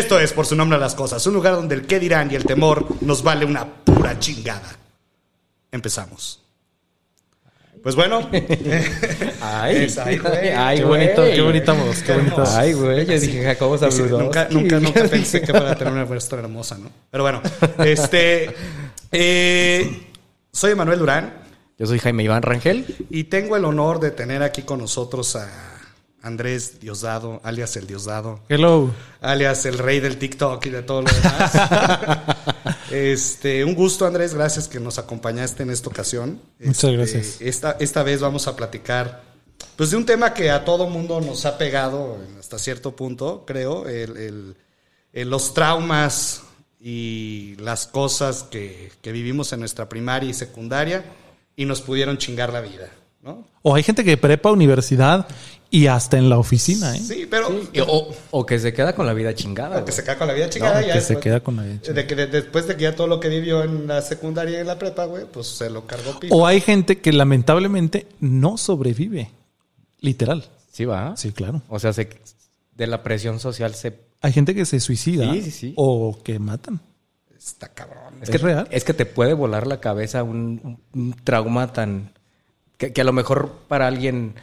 Esto es por su nombre a las cosas, un lugar donde el qué dirán y el temor nos vale una pura chingada. Empezamos. Pues bueno. Ay, Es- ay, güey. Ay, Qué güey. bonito, qué bonita voz, qué bonita voz. Ay, güey. Yo dije, Jacobo Sí, nunca, nunca, nunca pensé que fuera a tener una voz tan hermosa, ¿no? Pero bueno, este. eh, soy Emanuel Durán Yo soy Jaime Iván Rangel. y tengo el honor de tener aquí con nosotros a Andrés Diosdado, alias el Diosdado, Hello. alias el rey del TikTok y de todo lo demás. este, un gusto, Andrés, gracias que nos acompañaste en esta ocasión. Muchas Este, gracias. Esta, esta vez vamos a platicar pues de un tema que a todo mundo nos ha pegado hasta cierto punto, creo, el, el- el- los traumas y las cosas que, que vivimos en nuestra primaria y secundaria y nos pudieron chingar la vida, ¿no? O hay gente que prepa universidad y hasta en la oficina, ¿eh? Sí, pero O, o que se queda con la vida chingada. o que güey. se cae con la vida chingada No, ya que se después- queda con la vida de que de- después de que ya todo lo que vivió en la secundaria y en la prepa, güey, pues se lo cargó piso. O hay gente que lamentablemente no sobrevive. Literal. Sí, va. Sí, claro. O sea, se- de la presión social se. Hay gente que se suicida Sí, sí, sí. o que matan. Está cabrón. Es que es real. Es que te puede volar la cabeza un, un- un trauma tan. Que, que a lo mejor para alguien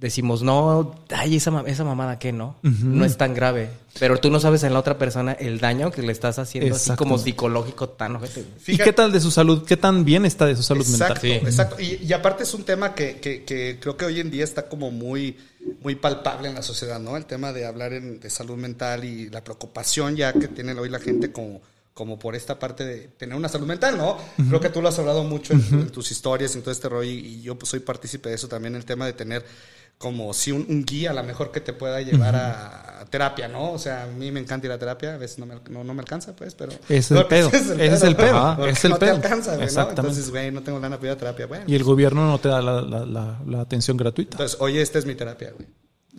decimos, no, ay, esa, esa mamada que no. No es tan grave. Pero tú no sabes en la otra persona el daño que le estás haciendo, así como psicológico tan ojete. ¿Y qué tal de su salud? ¿Qué tan bien está de su salud Exacto, mental? exacto. Y, y aparte es un tema que, que- que creo que hoy en día está como muy, muy palpable en la sociedad, ¿no? El tema de hablar en- de salud mental y la preocupación ya que tiene hoy la gente como, como por esta parte de tener una salud mental, ¿no? Creo que tú lo has hablado mucho en, en tus historias, en todo este rollo, y, y yo pues, soy partícipe de eso también, el tema de tener como si un, un guía a lo mejor que te pueda llevar a, a terapia, ¿no? O sea, a mí me encanta ir a terapia, a veces no me, no, no me alcanza, pues, pero... Ese es el pedo. Ese es el pedo. Ese es el no pedo. te alcanza, güey, ¿no? Entonces, güey, no tengo lana para ir a terapia, bueno. Y el gobierno no te da la, la- la- la atención gratuita. Entonces, oye, esta es mi terapia, güey.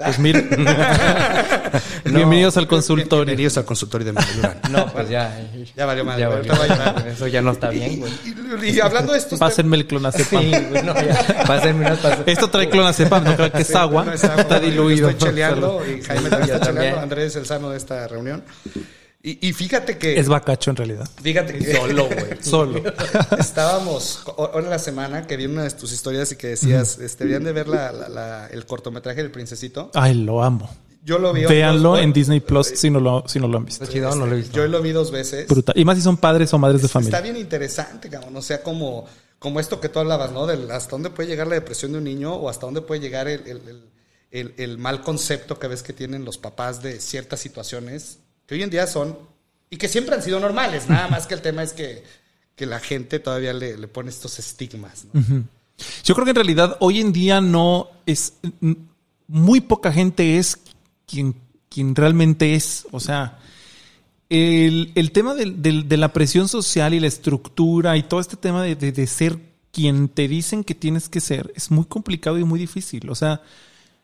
Pues mira. Bienvenidos al consultorio. Bienvenidos al consultorio de Manuel Durán. No, pues ya. Ya valió madre, Ya valió. Eso ya no está bien, güey. Y, y- y hablando de estos Pásenme el clonazepam. Sí, güey, no, ya. Pásenme unas Esto trae clonazepam, no creo que es Sí, agua. no es agua, Está diluido. yo Estoy cheleando y Jaime también está también. cheleando. Andrés es el sano de esta reunión. Y, y fíjate que... Es bacacho en realidad. Fíjate que... Solo, güey. Solo. Estábamos ahora en la semana que vi una de tus historias y que decías, este, deberían de ver la- la- la- el cortometraje del princesito. Ay, lo amo. Yo lo vi... Véanlo dos- en Disney Plus si no lo, si no lo han visto. Está chido, no lo he visto. Yo lo vi dos veces. Brutal. Y más si son padres o madres de Está familia. bien interesante, cabrón. O sea, como, como esto que tú hablabas, ¿no? Del hasta dónde puede llegar la depresión de un niño o hasta dónde puede llegar el, el- el- el- el mal concepto que ves que tienen los papás de ciertas situaciones hoy en día son y que siempre han sido normales. Nada más que el tema es que, que la gente todavía le, le pone estos estigmas, ¿no? Yo creo que en realidad hoy en día no es. Muy poca gente es quien, quien realmente es. O sea, el, el tema del- de la presión social y la estructura y todo este tema de, de- de ser quien te dicen que tienes que ser es muy complicado y muy difícil. O sea,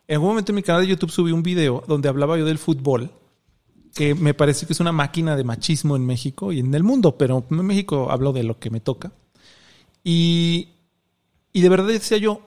en algún momento en mi canal de YouTube subí un video donde hablaba yo del fútbol, que me parece que es una máquina de machismo en México y en el mundo, pero en México hablo de lo que me toca. Y, y de verdad decía yo,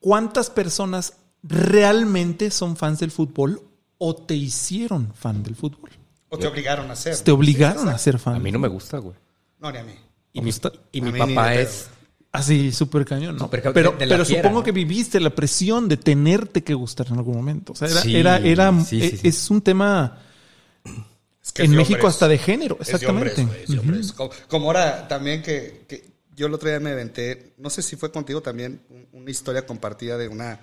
¿cuántas personas realmente son fans del fútbol o te hicieron fan del fútbol? O te obligaron a hacer. Te obligaron a ser fan. A mí no me gusta, güey. No, ni a mí. Y mi, gusta? y mi papá es. Así, súper cañón, ¿no? Súper ca- pero de- de la pero fiera, supongo ¿no? que viviste la presión de tenerte que gustar en algún momento. O sea, era, Sí, era, era sí, sí, sí. es un tema Es que es en México hombres. hasta de género, Es de hombres, exactamente. es de como, como ahora también que, que yo el otro día me aventé, no sé si fue contigo también, un- una historia compartida de una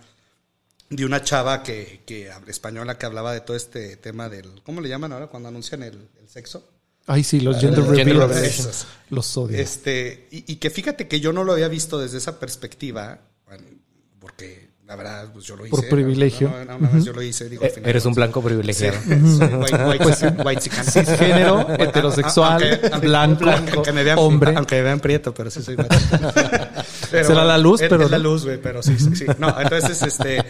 de una chava que, que española que hablaba de todo este tema del, ¿cómo le llaman ahora cuando anuncian el, el sexo? Ay, sí, los gender Gender reveals. Esos. Los odio. Este, y, y que fíjate que yo no lo había visto desde esa perspectiva, porque la verdad, pues yo lo hice. Por privilegio. No, no, una vez yo lo hice, digo, al Eh, final, Eres un pues, blanco privilegiado. Sí, soy white, white, white chican. Cisgénero, heterosexual, Aunque- aunque- blanco, aunque me vean, hombre. Aunque me vean prieto, pero sí soy white. Pero Será la luz, es- pero Es la luz, güey, pero sí, sí, sí. No, entonces, este...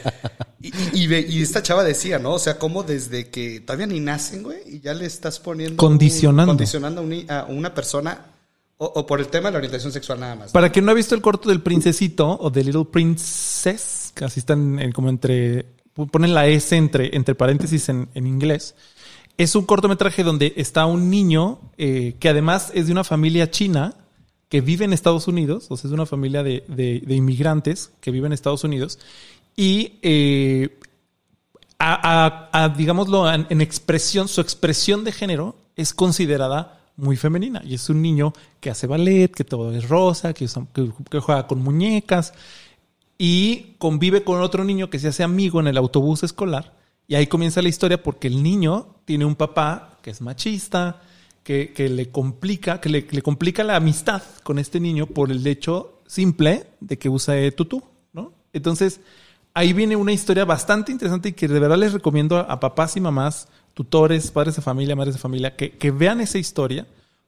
Y, y, ve- y esta chava decía, ¿no? O sea, como desde que todavía ni nacen, güey, y ya le estás poniendo... Condicionando. un- condicionando a, un a una persona, o, o por el tema de la orientación sexual nada más. ¿no? Para quien no ha visto el corto del Princesito o de Little Princess, casi están como entre. Ponen la S entre, entre paréntesis en, en inglés. es un cortometraje donde está un niño eh, que además es de una familia china que vive en Estados Unidos, o sea, es una familia de, de- inmigrantes que vive en Estados Unidos. Y eh, digámoslo, en, expresión, su expresión de género es considerada muy femenina. Y es un niño que hace ballet, que todo es rosa, que juega con muñecas y convive con otro niño que se hace amigo en el autobús escolar. Y ahí comienza la historia porque el niño tiene un papá que es machista, que, que le complica, que le, le complica la amistad con este niño por el hecho simple de que usa tutú, ¿no? Entonces, ahí viene una historia bastante interesante y que de verdad les recomiendo a, a papás y mamás, tutores, padres de familia, madres de familia, que, que vean esa historia,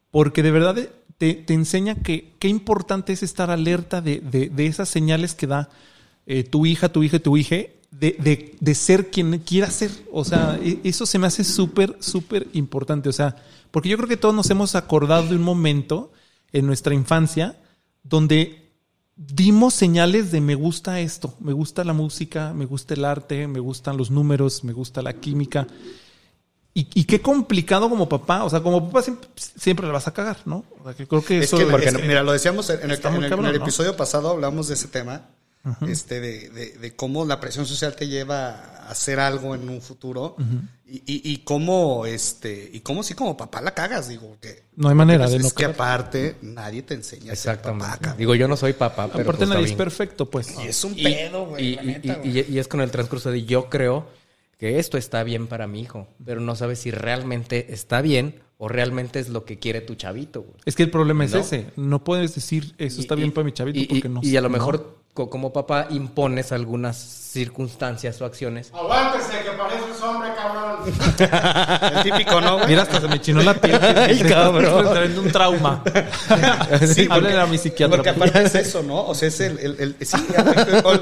porque de verdad te, enseña que qué importante es estar alerta de, de- de esas señales que da eh, tu hija, tu hija, tu hija, de, de- de ser quien quiera ser. O sea, e- eso se me hace súper, súper importante. O sea, porque yo creo que todos nos hemos acordado de un momento en nuestra infancia donde dimos señales de me gusta esto, me gusta la música, me gusta el arte, me gustan los números, me gusta la química. Y, y qué complicado como papá, o sea, como papá siempre, siempre le vas a cagar, ¿no? O sea, que creo que Es eso... que, porque es que, mira, lo decíamos en el, Está muy en el- cabrón, en el ¿no? episodio pasado, hablamos de ese tema, este, de, de- de cómo la presión social te lleva a hacer algo en un futuro y, y- y cómo, este, y cómo sí como papá la cagas, digo, que No hay manera de es no que cagar. aparte nadie te enseña a ser Exactamente. papá, cabrón. Digo, yo no soy papá, pero Aparte pues, nadie es perfecto, pues. Y es un Y- pedo, güey. y, la y- neta, y- güey. y es con el transcurso de yo creo que esto está bien para mi hijo, pero no sabes si realmente está bien o realmente es lo que quiere tu chavito. güey. Es que el problema es ¿No? ese. No puedes decir eso está Y- bien y- para mi chavito y, porque no. y a lo mejor como papá impones algunas circunstancias o acciones. Aguántese, que pareces hombre, cabrón. El típico, ¿no, güey? Mira, hasta se me chinó la piel. Ay, cabrón. Un trauma. Sí, Háblale a mi psiquiatra. Porque aparte es eso, ¿no? O sea, es el... el, el- sí,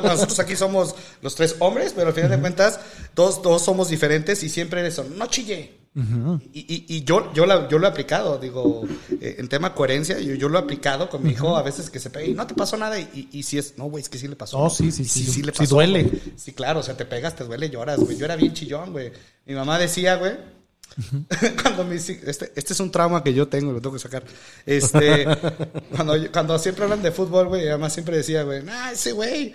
nosotros aquí somos los tres hombres, pero al final de cuentas, todos, todos somos diferentes y siempre eso, no chille. Y, y- y yo, yo, la- yo lo he aplicado, digo, eh, en tema coherencia, yo, yo lo he aplicado con mi hijo a veces que se pega y no te pasó nada. Y, y, si es, no, güey, es que sí le pasó. No, ¿no? sí, sí, Y sí, sí, le sí pasó. duele. güey. Sí, claro, o sea, te pegas, te duele, lloras, güey. Yo era bien chillón, güey. Mi mamá decía, güey, cuando mis hij- este, este es un trauma que yo tengo, lo tengo que sacar. Este, cuando, cuando siempre hablan de fútbol, güey, además siempre decía, güey, ah, ese güey,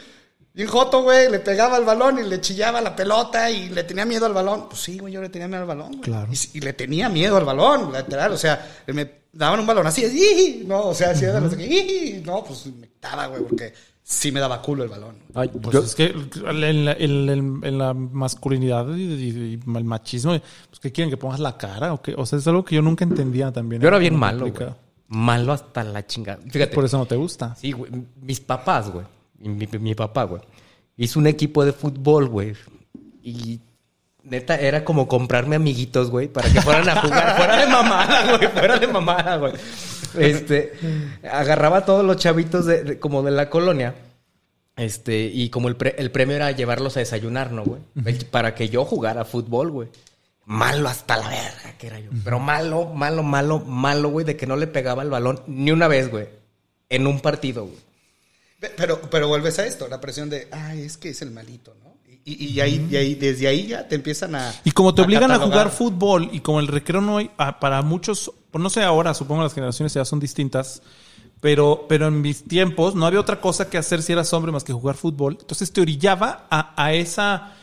bien joto, güey, le pegaba al balón y le chillaba la pelota y le tenía miedo al balón. Pues sí, güey, yo le tenía miedo al balón, güey. Claro. Y, le tenía miedo al balón, lateral, o sea, me daban un balón así, "Ih", no, o sea, así, qué, "Ih", no, pues me daba, güey, porque sí me daba culo el balón. Ay, Pues yo- es que en la, en la- en la masculinidad y, y- y el machismo, pues ¿qué quieren? ¿Que pongas la cara? ¿O, qué? o sea, es algo que yo nunca entendía también. yo era bien malo, güey. Malo hasta la chingada. Fíjate. Por eso no te gusta. Sí, güey. Mis papás, güey. Mi, mi- papá, güey. Hizo un equipo de fútbol, güey. Y neta, era como comprarme amiguitos, güey, para que fueran a jugar. fuera de mamada, güey. Fuera de mamada, güey. Este, agarraba a todos los chavitos de, de- como de la colonia. Este, y como el, pre- el premio era llevarlos a desayunar, ¿no, güey? Para que yo jugara fútbol, güey. Malo hasta la verga que era yo. Pero malo, malo, malo, malo, güey, de que no le pegaba el balón ni una vez, güey. En un partido, güey. Pe- Pero, pero vuelves a esto, la presión de, ay, es que es el malito, ¿no? Y, y ahí, y ahí, desde ahí ya te empiezan a. Y como te obligan a jugar fútbol y como el recreo no hay, para muchos, no sé ahora, supongo las generaciones ya son distintas, pero, pero en mis tiempos no había otra cosa que hacer si eras hombre más que jugar fútbol. Entonces te orillaba a, a esa,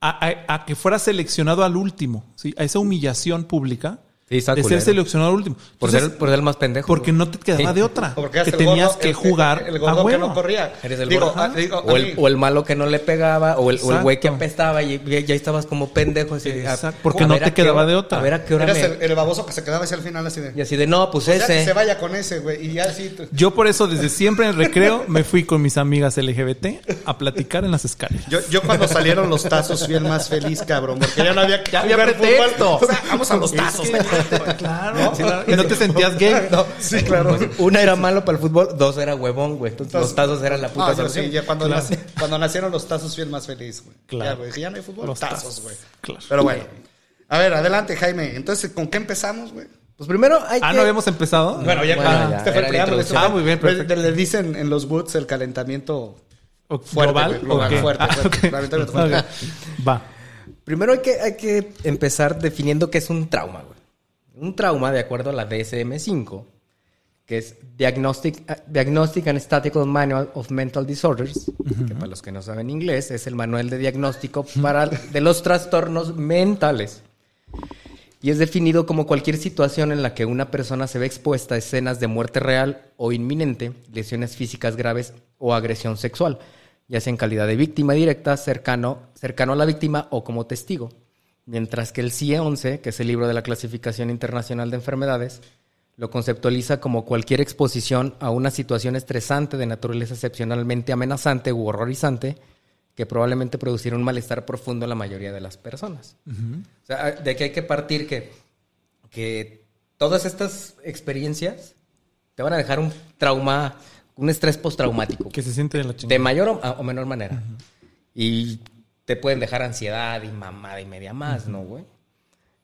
a, a- a que fueras seleccionado al último, ¿sí? a esa humillación pública Sí, de ser seleccionado al último. Por, ser, por ser el más pendejo. porque no te quedaba Sí. de otra. Porque que tenías gordo, que el- jugar El, el a que no corría. Eres el Digo, gordo. ah, digo, o, el, o el malo que no le pegaba, o el, o el güey que apestaba y ya, ya estabas como pendejo. Así, Exacto, porque a no te quedaba hora- de otra. A ver a qué hora Eras me... el, el baboso que se quedaba hacia el final así de. Y así de, no, pues que ese. se vaya con ese, güey. Y ya así. Yo por eso desde siempre en el recreo me fui con mis amigas LGBT a platicar en las escaleras. Yo, yo cuando salieron los tazos fui el más feliz, cabrón. Porque ya no había que Ya había pretexto. vamos a los Es que-. Claro. Y no te sentías gay. No, Sí, claro. Una era malo para el fútbol, dos era huevón, güey. Entonces los tazos eran la puta Ah, yo solución. sí, ya cuando, Claro. nac- cuando nacieron los tazos fui el más feliz, güey. Claro. Ya, güey. Ya no hay fútbol. Los tazos, tazos. güey. Claro. Pero bueno. A ver, adelante, Jaime. Entonces, ¿con qué empezamos, güey? Pues primero hay Ah, que... ¿no habíamos empezado? Bueno, ya, Bueno, ah, ya, este fue el preámbulo, este Ah, muy bien, pues, perfecto. Le dicen en los Woods el calentamiento ¿O fuerte, ¿Global? global, ¿O qué? fuerte, Ah, fuerte. Va. Primero hay que, hay que empezar definiendo qué es un trauma, güey. Un trauma, de acuerdo a la DSM-5, que es Diagnostic, eh, Diagnostic and Statistical Manual of Mental Disorders, que para los que no saben inglés es el manual de diagnóstico para, de los trastornos mentales. Y es definido como cualquier situación en la que una persona se ve expuesta a escenas de muerte real o inminente, lesiones físicas graves o agresión sexual, ya sea en calidad de víctima directa, cercano, cercano a la víctima o como testigo. Mientras que el CIE-11, que es el libro de la Clasificación Internacional de Enfermedades, lo conceptualiza como cualquier exposición a una situación estresante de naturaleza excepcionalmente amenazante u horrorizante que probablemente producirá un malestar profundo en la mayoría de las personas. O sea, de aquí hay que partir que, que todas estas experiencias te van a dejar un trauma, un estrés postraumático. Que se siente de la De chingada. mayor o, o menor manera. Y te pueden dejar ansiedad y mamada y media más, ¿no, güey?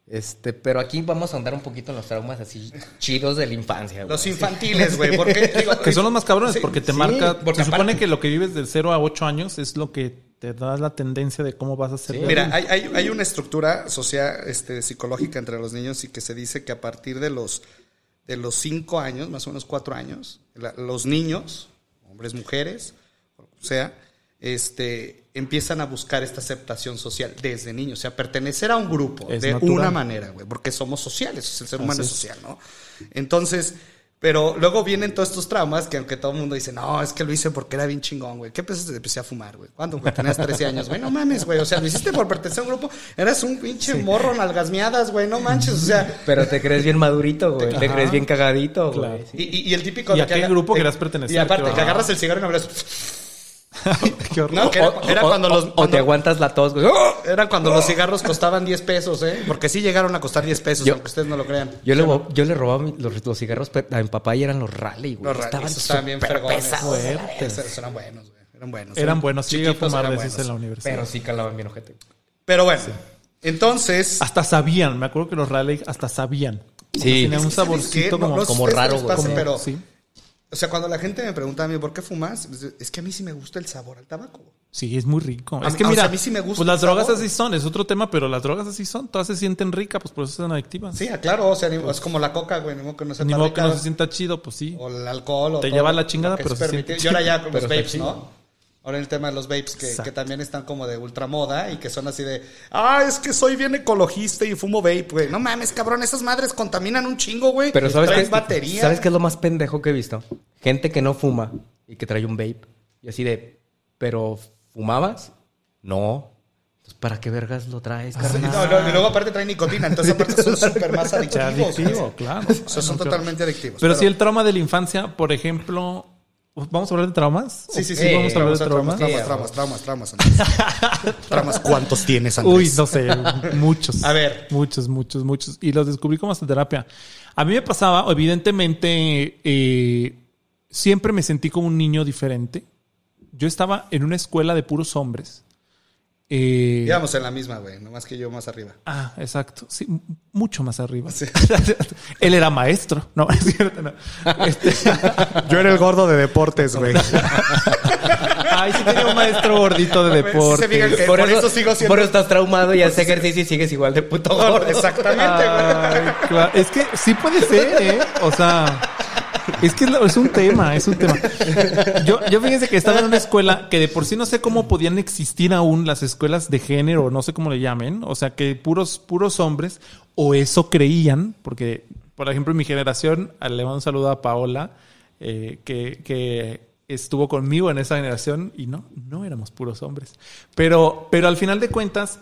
Este, pero aquí vamos a andar un poquito en los traumas así chidos de la infancia, güey. Los infantiles, güey. Que son los más cabrones Sí, porque te sí, marca. porque se supone aparte- que lo que vives del 0 a 8 años es lo que te da la tendencia de cómo vas a ser. Sí. de Mira, hay, hay, hay una estructura social, este, psicológica entre los niños y que se dice que a partir de los de los cinco años, más o menos cuatro años, la- los niños, hombres, mujeres, o sea, este, empiezan a buscar esta aceptación social desde niños, o sea, pertenecer a un grupo Es de natural. una manera, güey, porque somos sociales, el ser humano es es. social, ¿no? Entonces, pero luego vienen todos estos traumas que aunque todo el mundo dice, no, es que lo hice porque era bien chingón, güey. ¿Qué empezaste? Empecé a fumar, güey. ¿Cuándo? güey? Tenías 13 años, güey. No mames, güey. O sea, lo hiciste por pertenecer a un grupo. Eras un pinche morro nalgasmeadas, güey. No manches. O sea, Pero te crees bien madurito, güey. Te crees bien cagadito, güey. Claro. y, y- y el típico ¿Y de a que qué grupo de- querías pertenecer? Y aparte, que agarras el cigarro y no hablas. Qué horror. No, que era, era cuando los. o te aguantas la tos, güey. Eran cuando los cigarros costaban 10 pesos, ¿eh? Porque sí llegaron a costar 10 pesos, Yo- aunque ustedes no lo crean. Yo le, yo le robaba los, los cigarros a mi papá y eran los rally, güey. Los estaban estaban bien súper fregones. Eran buenos, güey. Eran buenos. Eran buenos. Sí, a fumar en la universidad. Pero sí calaban bien ojete. Pero bueno, entonces. Hasta sabían. Me acuerdo que los Raleigh hasta sabían. Sí. Tenían un Es que, ¿sabes saborcito como. No- no como raro, güey. pero, Sí. O sea, cuando la gente me pregunta a mí, ¿por qué fumas? Es que a mí sí me gusta el sabor al tabaco. Sí, es muy rico. A es que o mira, sea, a mí sí me gusta pues las drogas sabor. así son, es otro tema, pero las drogas así son, todas se sienten ricas, pues por eso son adictivas. Sí, claro, o sea, es como la coca, güey, ni modo que no Ni modo que no se sienta chido, pues sí. O el alcohol. O Te todo lleva la chingada, pero se permitido. siente Y ahora ya con los vapes. ¿no? Ahora el tema de los vapes que, que también están como de ultramoda y que son así de, ah, es que soy bien ecologista y fumo vape, güey. No mames, cabrón, esas madres contaminan un chingo, güey. Pero ¿sabes qué? batería. ¿Sabes qué es lo más pendejo que he visto? Gente que no fuma y que trae un vape. Y así de, ¿pero fumabas? No. Entonces, ¿para qué vergas lo traes, Sí, carnal? no, no, y luego aparte traen nicotina, entonces aparte son súper más adictivos. adictivo, claro. O sea, son totalmente adictivos. Pero sí, el trauma de la infancia, por ejemplo. ¿Vamos a hablar de traumas? Sí, sí, ¿O sí. vamos a hablar de traumas, traumas. traumas, traumas, traumas, traumas, Andrés. Traumas, ¿cuántos tienes, Andrés? Uy, no sé, muchos. A ver. Muchos, muchos, muchos. Y los descubrí como hasta terapia. A mí me pasaba, evidentemente, eh, siempre me sentí como un niño diferente. Yo estaba en una escuela de puros hombres. Eh, Íbamos en la misma, güey, nomás que yo más arriba. Ah, exacto. Sí, mucho más arriba. Él era maestro. No, es cierto, no. Este, Yo era el gordo de deportes, güey. ay, sí tenía un maestro gordito de Sí se deporte. fijan que- Por, por eso, eso sigo siendo- por eso estás traumado y haces ejercicio y sigues igual de puto gordo. Exactamente, güey. Ay, claro. Es que sí puede ser, ¿eh? O sea, es que es, un tema, es un tema. Yo, yo fíjense que estaba en una escuela que de por sí no sé cómo podían existir aún las escuelas de género, no sé cómo le llamen. O sea, que puros, puros hombres, o eso creían, porque, por ejemplo, en mi generación, le mando un saludo a Paola, eh, que, que estuvo conmigo en esa generación y no, no éramos puros hombres. Pero, pero al final de cuentas,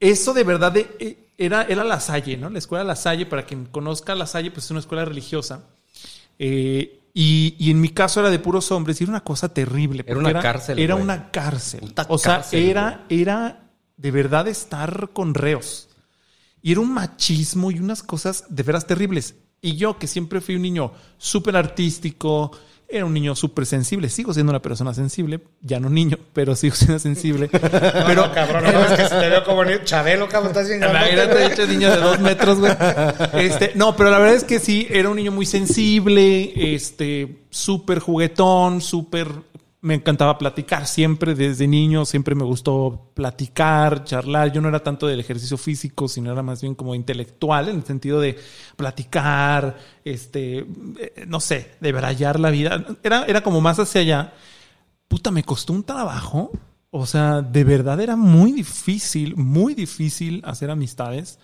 eso de verdad eh, era, era La Salle, ¿no? La escuela La Salle, para quien conozca La Salle, pues es una escuela religiosa. Eh, y, y en mi caso era de puros hombres y era una cosa terrible. Era una cárcel, Era güey. una cárcel. Puta o sea, cárcel, era, era de verdad estar con reos. Y era un machismo y unas cosas de veras terribles. Y yo, que siempre fui un niño súper artístico, era un niño súper sensible. Sigo siendo una persona sensible, ya no niño, pero sigo siendo sensible. Pero, cabrón, no es que se te veo como ni- Chabelo, cabrón, estás bien Imagínate, niño de dos metros, güey. Este, no, pero la verdad es que sí, era un niño muy sensible, este, súper juguetón, súper me encantaba platicar siempre, desde niño siempre me gustó platicar, charlar. Yo no era tanto del ejercicio físico, sino era más bien como intelectual, en el sentido de platicar, este, eh, no sé, de brallar la vida. Era, era como más hacia allá. Puta, me costó un trabajo. O sea, de verdad era muy difícil, muy difícil hacer amistades.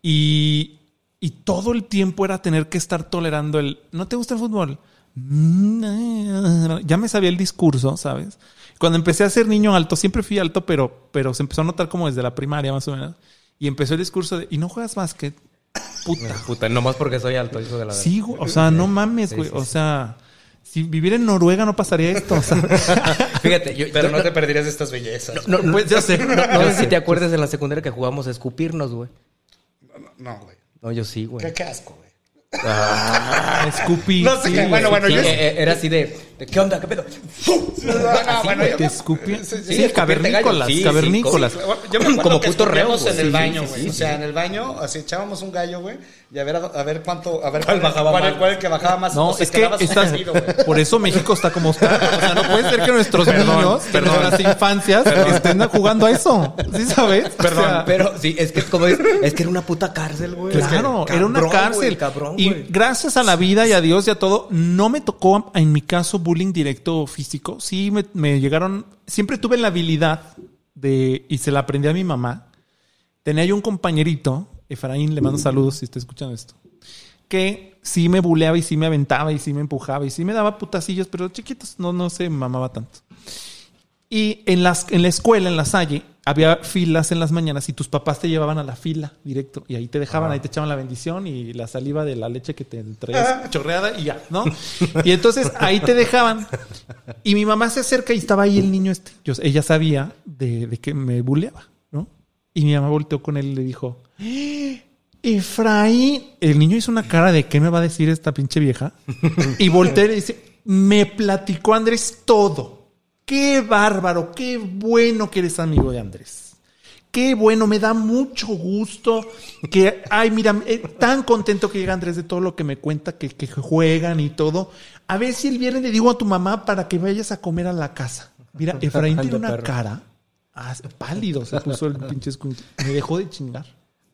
Y, y todo el tiempo era tener que estar tolerando el, ¿no te gusta el fútbol? Ya me sabía el discurso, ¿sabes? Cuando empecé a ser niño alto, siempre fui alto, pero, pero se empezó a notar como desde la primaria más o menos. Y empezó el discurso de, ¿y no juegas básquet? Puta. Puta, nomás porque soy alto, hijo de la Sí, güey, o sea, no mames, güey. O sea, si viviera en Noruega no pasaría esto. o sea. Fíjate, yo, Pero yo- no te perderías de estas bellezas. no, no, Pues ya sé. no, no sé si te acuerdas en la secundaria que jugamos a escupirnos, güey. No, güey. No, yo sí, güey. Qué, qué asco, güey. Ah, Scoopy. No sé sí, qué, bueno, bueno, Sí, yo... eh, eh, era así de, ¿qué onda? ¿Qué pedo? ¿Te me- escupí? Sí, sí, cavernícolas, Sí, cavernícolas. sí, Yo me Como puto reo, en el baño, güey. o sea, en el baño, así echábamos un gallo, güey, y a ver, a ver cuánto, a ver ¿Cuál bajaba cuál, más? cuál el que bajaba más. No, es que estás, por eso México está como está. O sea, no puede ser que nuestros Perdón, niños, perdón. nuestras infancias, estén jugando a eso. ¿Sí sabes? Perdón, O sea, Pero sí, es que como es, es que era una puta cárcel, güey. Claro, Es que, era una cárcel. cabrón, y gracias a la vida y a Dios y a todo, no me tocó, en mi caso, bullying directo físico. Sí, me, llegaron. Siempre tuve la habilidad de, y se la aprendí a mi mamá. Tenía yo un compañerito, Efraín, le mando saludos si está escuchando esto, que sí me buleaba y sí me aventaba y sí me empujaba y sí me daba putacillos, pero chiquitos, no, no se mamaba tanto. Y en, las, en la escuela, en la Salle, había filas en las mañanas y tus papás te llevaban a la fila directo y ahí te dejaban, ahí te echaban la bendición y la saliva de la leche que te traías chorreada y ya, ¿no? Y entonces ahí te dejaban. Y mi mamá se acerca y estaba ahí el niño este. Yo, ella sabía de, de que me buleaba, ¿no? Y mi mamá volteó con él y le dijo, "¡Eh! Efraín, el niño hizo una cara de ¿qué me va a decir esta pinche vieja? Y voltea y le dice, me platicó Andrés todo. Qué bárbaro, qué bueno que eres amigo de Andrés. Qué bueno, me da mucho gusto que, ay, mira, eh, tan contento que llega Andrés de todo lo que me cuenta, que, que juegan y todo. A ver si el viernes le digo a tu mamá para que vayas a comer a la casa. Mira, Efraín tiene una cara ah, pálido, se puso el pinche. Me dejó de chingar.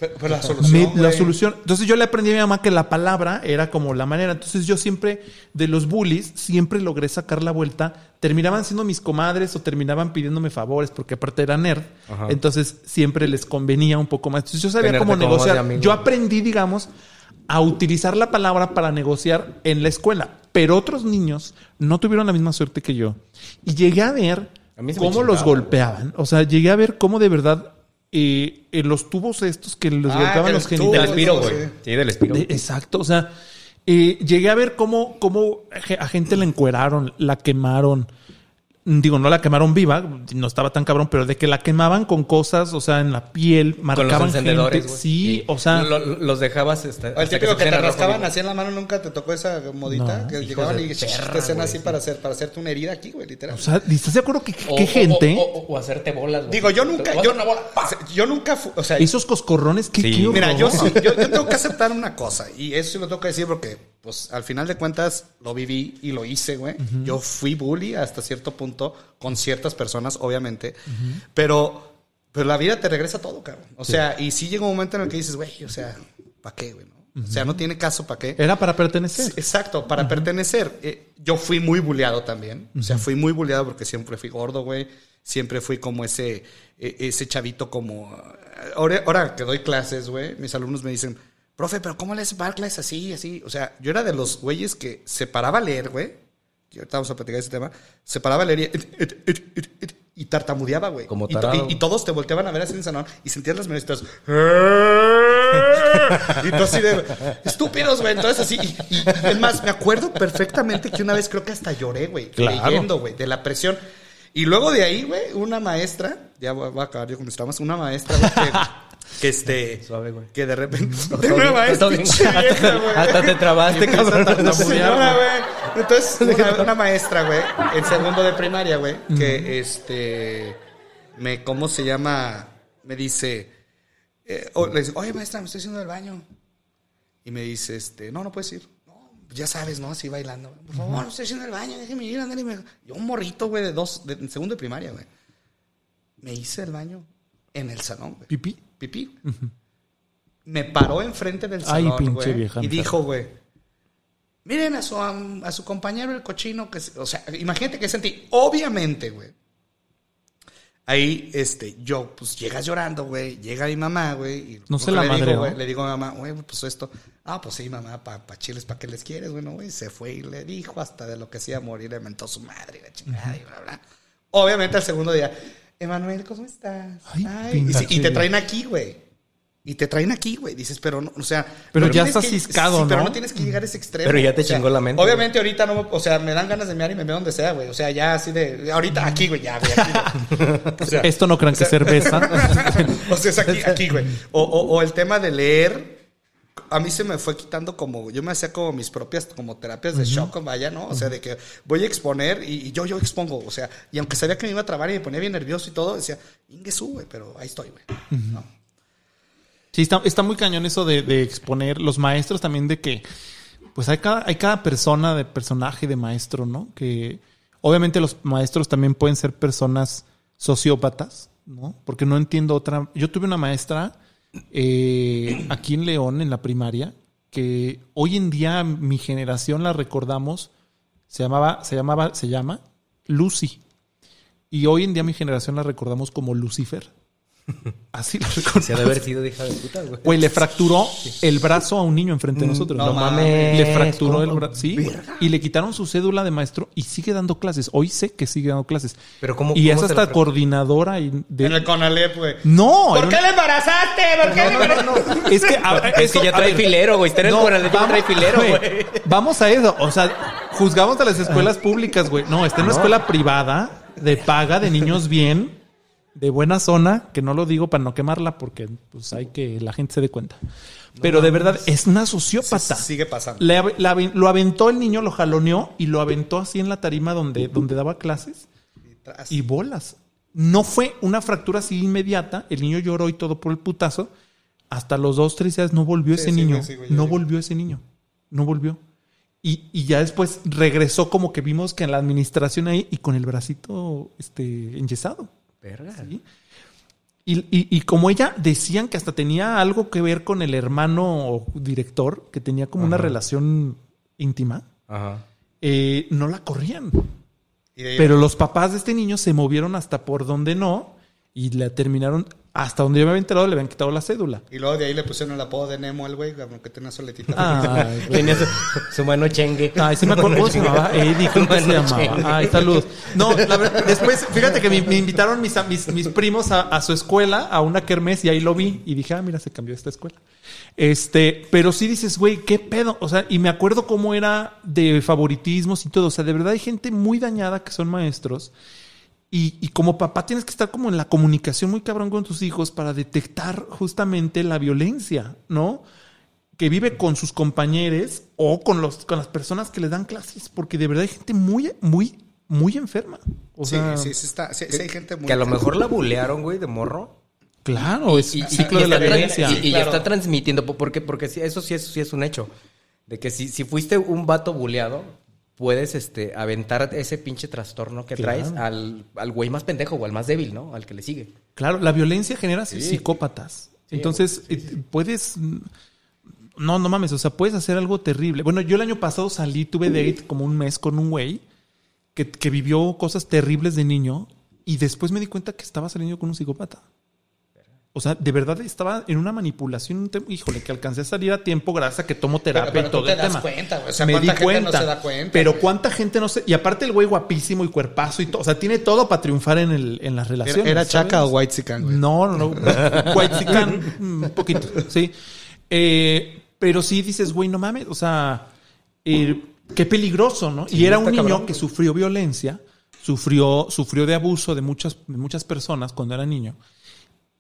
Pero, pero la solución, la solución. Entonces yo le aprendí a mi mamá que la palabra era como la manera. Entonces yo siempre, de los bullies, siempre logré sacar la vuelta. Terminaban siendo mis comadres o terminaban pidiéndome favores porque aparte era nerd. Ajá. Entonces siempre les convenía un poco más. Entonces yo sabía Tenerte cómo negociar. Yo aprendí, digamos, a utilizar la palabra para negociar en la escuela. Pero otros niños no tuvieron la misma suerte que yo. Y llegué a ver A cómo los golpeaban. O sea, llegué a ver cómo de verdad eh, en los tubos estos que los Ah, los el Del genitales. espiro, güey. Sí, del espiro. De- exacto, o sea, eh, llegué a ver cómo, cómo a gente la encueraron, la quemaron. Digo, no la quemaron viva, no estaba tan cabrón, pero de que la quemaban con cosas, o sea, en la piel, Con los marcaban encendedores, gente. Sí, o sea, Lo- los dejabas este, O el hasta típico que, te rojo rascaban así en la mano, nunca te tocó esa modita No, que llegaban y perra, te hacían así sí. para hacer para hacerte una herida aquí, güey, literal. o sea, ¿estás de acuerdo que O- qué o- gente? O, o- o hacerte bolas, güey. Digo, yo nunca, yo, una bola. yo nunca, o sea, Esos coscorrones, qué, Sí. Mira, yo sí, yo, yo tengo que aceptar una cosa, y eso sí lo tengo que decir porque, pues, al final de cuentas, lo viví y lo hice, güey. Yo fui bully hasta cierto punto con ciertas personas, obviamente, pero, pero la vida te regresa todo, cabrón. O sea, y sí llega un momento en el que dices, güey, o sea, ¿para qué, güey? no? O sea, no tiene caso, ¿para qué? Era para pertenecer. Sí, Exacto, para pertenecer. Eh, yo fui muy bulleado también. O sea, fui muy bulleado porque siempre fui gordo, güey. Siempre fui como ese, eh, ese chavito como... Ahora, ahora que doy clases, güey, mis alumnos me dicen, profe, pero ¿cómo lees dar clases así, así? O sea, yo era de los güeyes que se paraba a leer, güey. Y ahorita vamos a platicar de ese tema. Se paraba a leer y, y tartamudeaba, güey. Como y, y- y todos te volteaban a ver así en el salón y sentías las manos y tú así de estúpidos, güey. Entonces así, y, y- es más, me acuerdo perfectamente que una vez creo que hasta lloré, güey, Claro. leyendo, güey, de la presión. Y luego de ahí, güey, una maestra, ya voy a acabar yo con mis traumas, una maestra, güey, que, que este, Suave, güey. que de repente, de vieja, güey. Hasta te trabaste, cabrón. Señora, güey. Entonces, una, una maestra, güey, en segundo de primaria, güey, que este, me, ¿cómo se llama? Me dice, eh, o- le dice, oye, maestra, me estoy haciendo el baño. Y me dice, este, no, no puedes ir. No, ya sabes, ¿no? Así bailando. Por favor, no estoy haciendo el baño, déjeme ir, ándale. me- Yo un morrito, güey, de dos, de en segundo de primaria, güey. Me hice el baño en el salón, güey. Pipí. Pipí. Me paró enfrente del Ay, salón, güey. Y dijo, güey, miren a su, a su compañero el cochino que... se-". O sea, imagínate que sentí. Obviamente, güey. Ahí, este, yo, pues, llegas llorando, güey. Llega mi mamá, güey. No se la le digo, güey, Le digo a mi mamá, güey, pues esto... Ah, pues sí, mamá, para pa chiles, ¿para qué les quieres? Bueno, güey, se fue y le dijo hasta de lo que se iba a morir, le mentó su madre y la chingada y bla, bla. Obviamente, al segundo día, Emanuel, ¿cómo estás? Ay, y, pinche sí, y te traen aquí, güey. Y te traen aquí, güey. Dices, pero no, o sea. Pero no ya estás que- ciscado, sí, Pero ¿no? no tienes que llegar a ese extremo. Pero ya te O sea, chingó la mente, Obviamente, ahorita no, o sea, me dan ganas de mear y me veo donde sea, güey. O sea, ya así de. Ahorita aquí, güey, ya, güey. Aquí, güey. O sea, Esto no crean que es cerveza. o sea, es aquí, aquí, güey. O, o, o el tema de leer. A mí se me fue quitando como, yo me hacía como mis propias como terapias de shock, vaya, ¿no? O sea, de que voy a exponer y, y yo, yo expongo, o sea, y aunque sabía que me iba a trabar y me ponía bien nervioso y todo, decía, Ingesu, güey, pero ahí estoy, güey. ¿no? Sí, está, está muy cañón eso de, de exponer los maestros también de que, pues hay cada, hay cada persona de personaje de maestro, ¿no? Que obviamente los maestros también pueden ser personas sociópatas, ¿no? Porque no entiendo otra. Yo tuve una maestra eh, aquí en León, en la primaria, que hoy en día mi generación la recordamos, se llamaba, se llamaba, se llama Lucy. Y hoy en día mi generación la recordamos como Lucifer. Así la recordamos. Se ha de haber sido de hija de puta, güey. Güey, le fracturó el brazo a un niño enfrente de nosotros. no No mames. mames. Le fracturó el brazo. Sí. Y le quitaron su cédula de maestro y sigue dando clases. Hoy sé que sigue dando clases. Pero ¿cómo- y cómo es hasta coordinadora y de- En el Conalep, güey. No, ¿Por qué un- le embarazaste? ¿Por qué le embarazaste? es que a- Es que eso- ya trae ver, filero, güey. Está en el no, Conalep, ya trae filero, güey, güey. Vamos a eso. O sea, juzgamos a las escuelas públicas, güey. No, está en una escuela privada, de paga, de niños bien, de buena zona, que no lo digo para no quemarla porque pues hay que la gente se dé cuenta. Pero de verdad, es una sociópata. Sigue pasando. Le la lo aventó el niño, lo jaloneó y lo aventó así en la tarima donde, donde daba clases y bolas. No fue una fractura así inmediata. El niño lloró y todo por el putazo. Hasta los dos, tres días no volvió Sí, ese sí, niño. sí, güey, no volvió ese niño. No volvió. Y, y ya después regresó como que vimos que en la administración ahí y con el bracito este, enyesado. Verga. ¿sí? Y, y- y como ella decían que hasta tenía algo que ver con el hermano director, que tenía como una relación íntima, Ajá. eh, no la corrían. Pero los papás de este niño se movieron hasta por donde no y le terminaron, hasta donde yo me había enterado, le habían quitado la cédula. Y luego de ahí le pusieron el apodo de Nemo al güey, como que tenía soletita. Güey. Tenía su, su mano chengue. Ay, sí me acuerdo cómo se llamaba. Eddie, ¿cómo que se llamaba? Ay, saludos. No, la verdad, después, fíjate que me, me invitaron mis, mis, mis primos a, a su escuela, a una kermés, y ahí lo vi. Y dije, ah, mira, se cambió esta escuela. Este, pero sí dices, güey, qué pedo. O sea, y me acuerdo cómo era de favoritismos y todo. O sea, de verdad hay gente muy dañada que son maestros. Y, y como papá tienes que estar como en la comunicación muy cabrón con tus hijos para detectar justamente la violencia, ¿no? Que vive con sus compañeros o con, los, con las personas que les dan clases, porque de verdad hay gente muy, muy, muy enferma. O sí, sea, sí, sí, está, sí, sí hay gente muy... Que a lo mejor la bulearon, güey, de morro. claro, es Y, ciclo y de la está, violencia. y- y Claro. está transmitiendo. po- Porque, porque sí, eso sí es, sí es un hecho. De que si, si fuiste un vato buleado, puedes este, aventar ese pinche trastorno que Claro. traes al, al güey más pendejo o al más débil, ¿no? Al que le sigue. Claro, la violencia genera psicópatas. Entonces, eh, puedes. No, no mames, o sea, puedes hacer algo terrible. Bueno, yo el año pasado salí, tuve date como un mes con un güey que, que vivió cosas terribles de niño y después me di cuenta que estaba saliendo con un psicópata. O sea, de verdad estaba en una manipulación. Híjole, que alcancé a salir a tiempo gracias a que tomo terapia pero y tú todo te el das tema. cuenta, güey. O sea, me ¿cuánta di gente no cuenta. se da cuenta, pero güey? cuánta gente no se. Y aparte el güey guapísimo y cuerpazo y todo. O sea, tiene todo para triunfar en, el, en las relaciones. ¿Era, era chaca ¿sabes? o white sican, güey? No, no, no. White Chican, un poquito, sí. Eh, pero sí dices, güey, no mames, o sea, eh, qué peligroso, ¿no? y era un niño cabrón, que sufrió violencia, sufrió, sufrió de abuso de muchas, de muchas personas cuando era niño.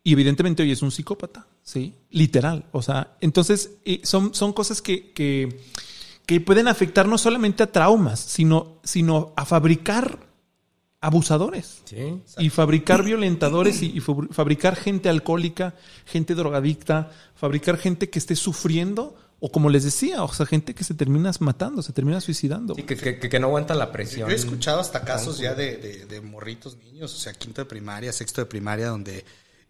Y evidentemente hoy es un psicópata, ¿sí? Literal. O sea, entonces eh, son, son cosas que, que, que pueden afectar no solamente a traumas, sino, sino a fabricar abusadores Sí. y fabricar violentadores y, y fabri- fabricar gente alcohólica, gente drogadicta, fabricar gente que esté sufriendo o como les decía, o sea, gente que se termina matando, se termina suicidando. Sí, que, que- que no aguanta la presión. Yo he escuchado hasta casos ya de, de- de morritos niños, o sea, quinto de primaria, sexto de primaria, donde,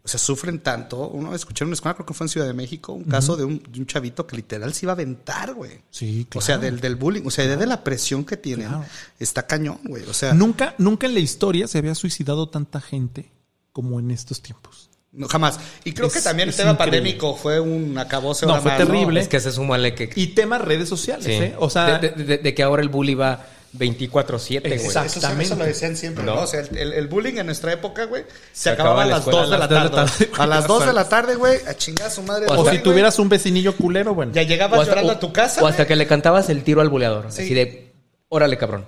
o sea, sufren tanto. Uno escuché en una escuela, creo que fue en Ciudad de México, un caso de un, de un chavito que literal se iba a aventar, güey. Sí, O sea, del, del bullying, o sea, de la presión que tienen, Claro. está cañón, güey. O sea, Nunca, nunca en la historia se había suicidado tanta gente como en estos tiempos. no, jamás. Y creo que también el tema increíble. pandémico fue un acabose. No, fue más, terrible. Es que se que... Y temas redes sociales, sí. ¿eh? O sea, de, de- de- de que ahora el bully va 24-7, güey. Exacto. Eso, lo decían siempre, ¿no? No. O sea, el, el- el bullying en nuestra época, güey, se, Se acababa a las escuela 2 de la tarde. A las 2 de la tarde, güey, a chingar a su madre. O si güey. tuvieras un vecinillo culero, bueno. Ya llegabas hasta- llorando o- a tu casa. O hasta güey. que le cantabas el tiro al buleador. Sí. Así de, órale, cabrón.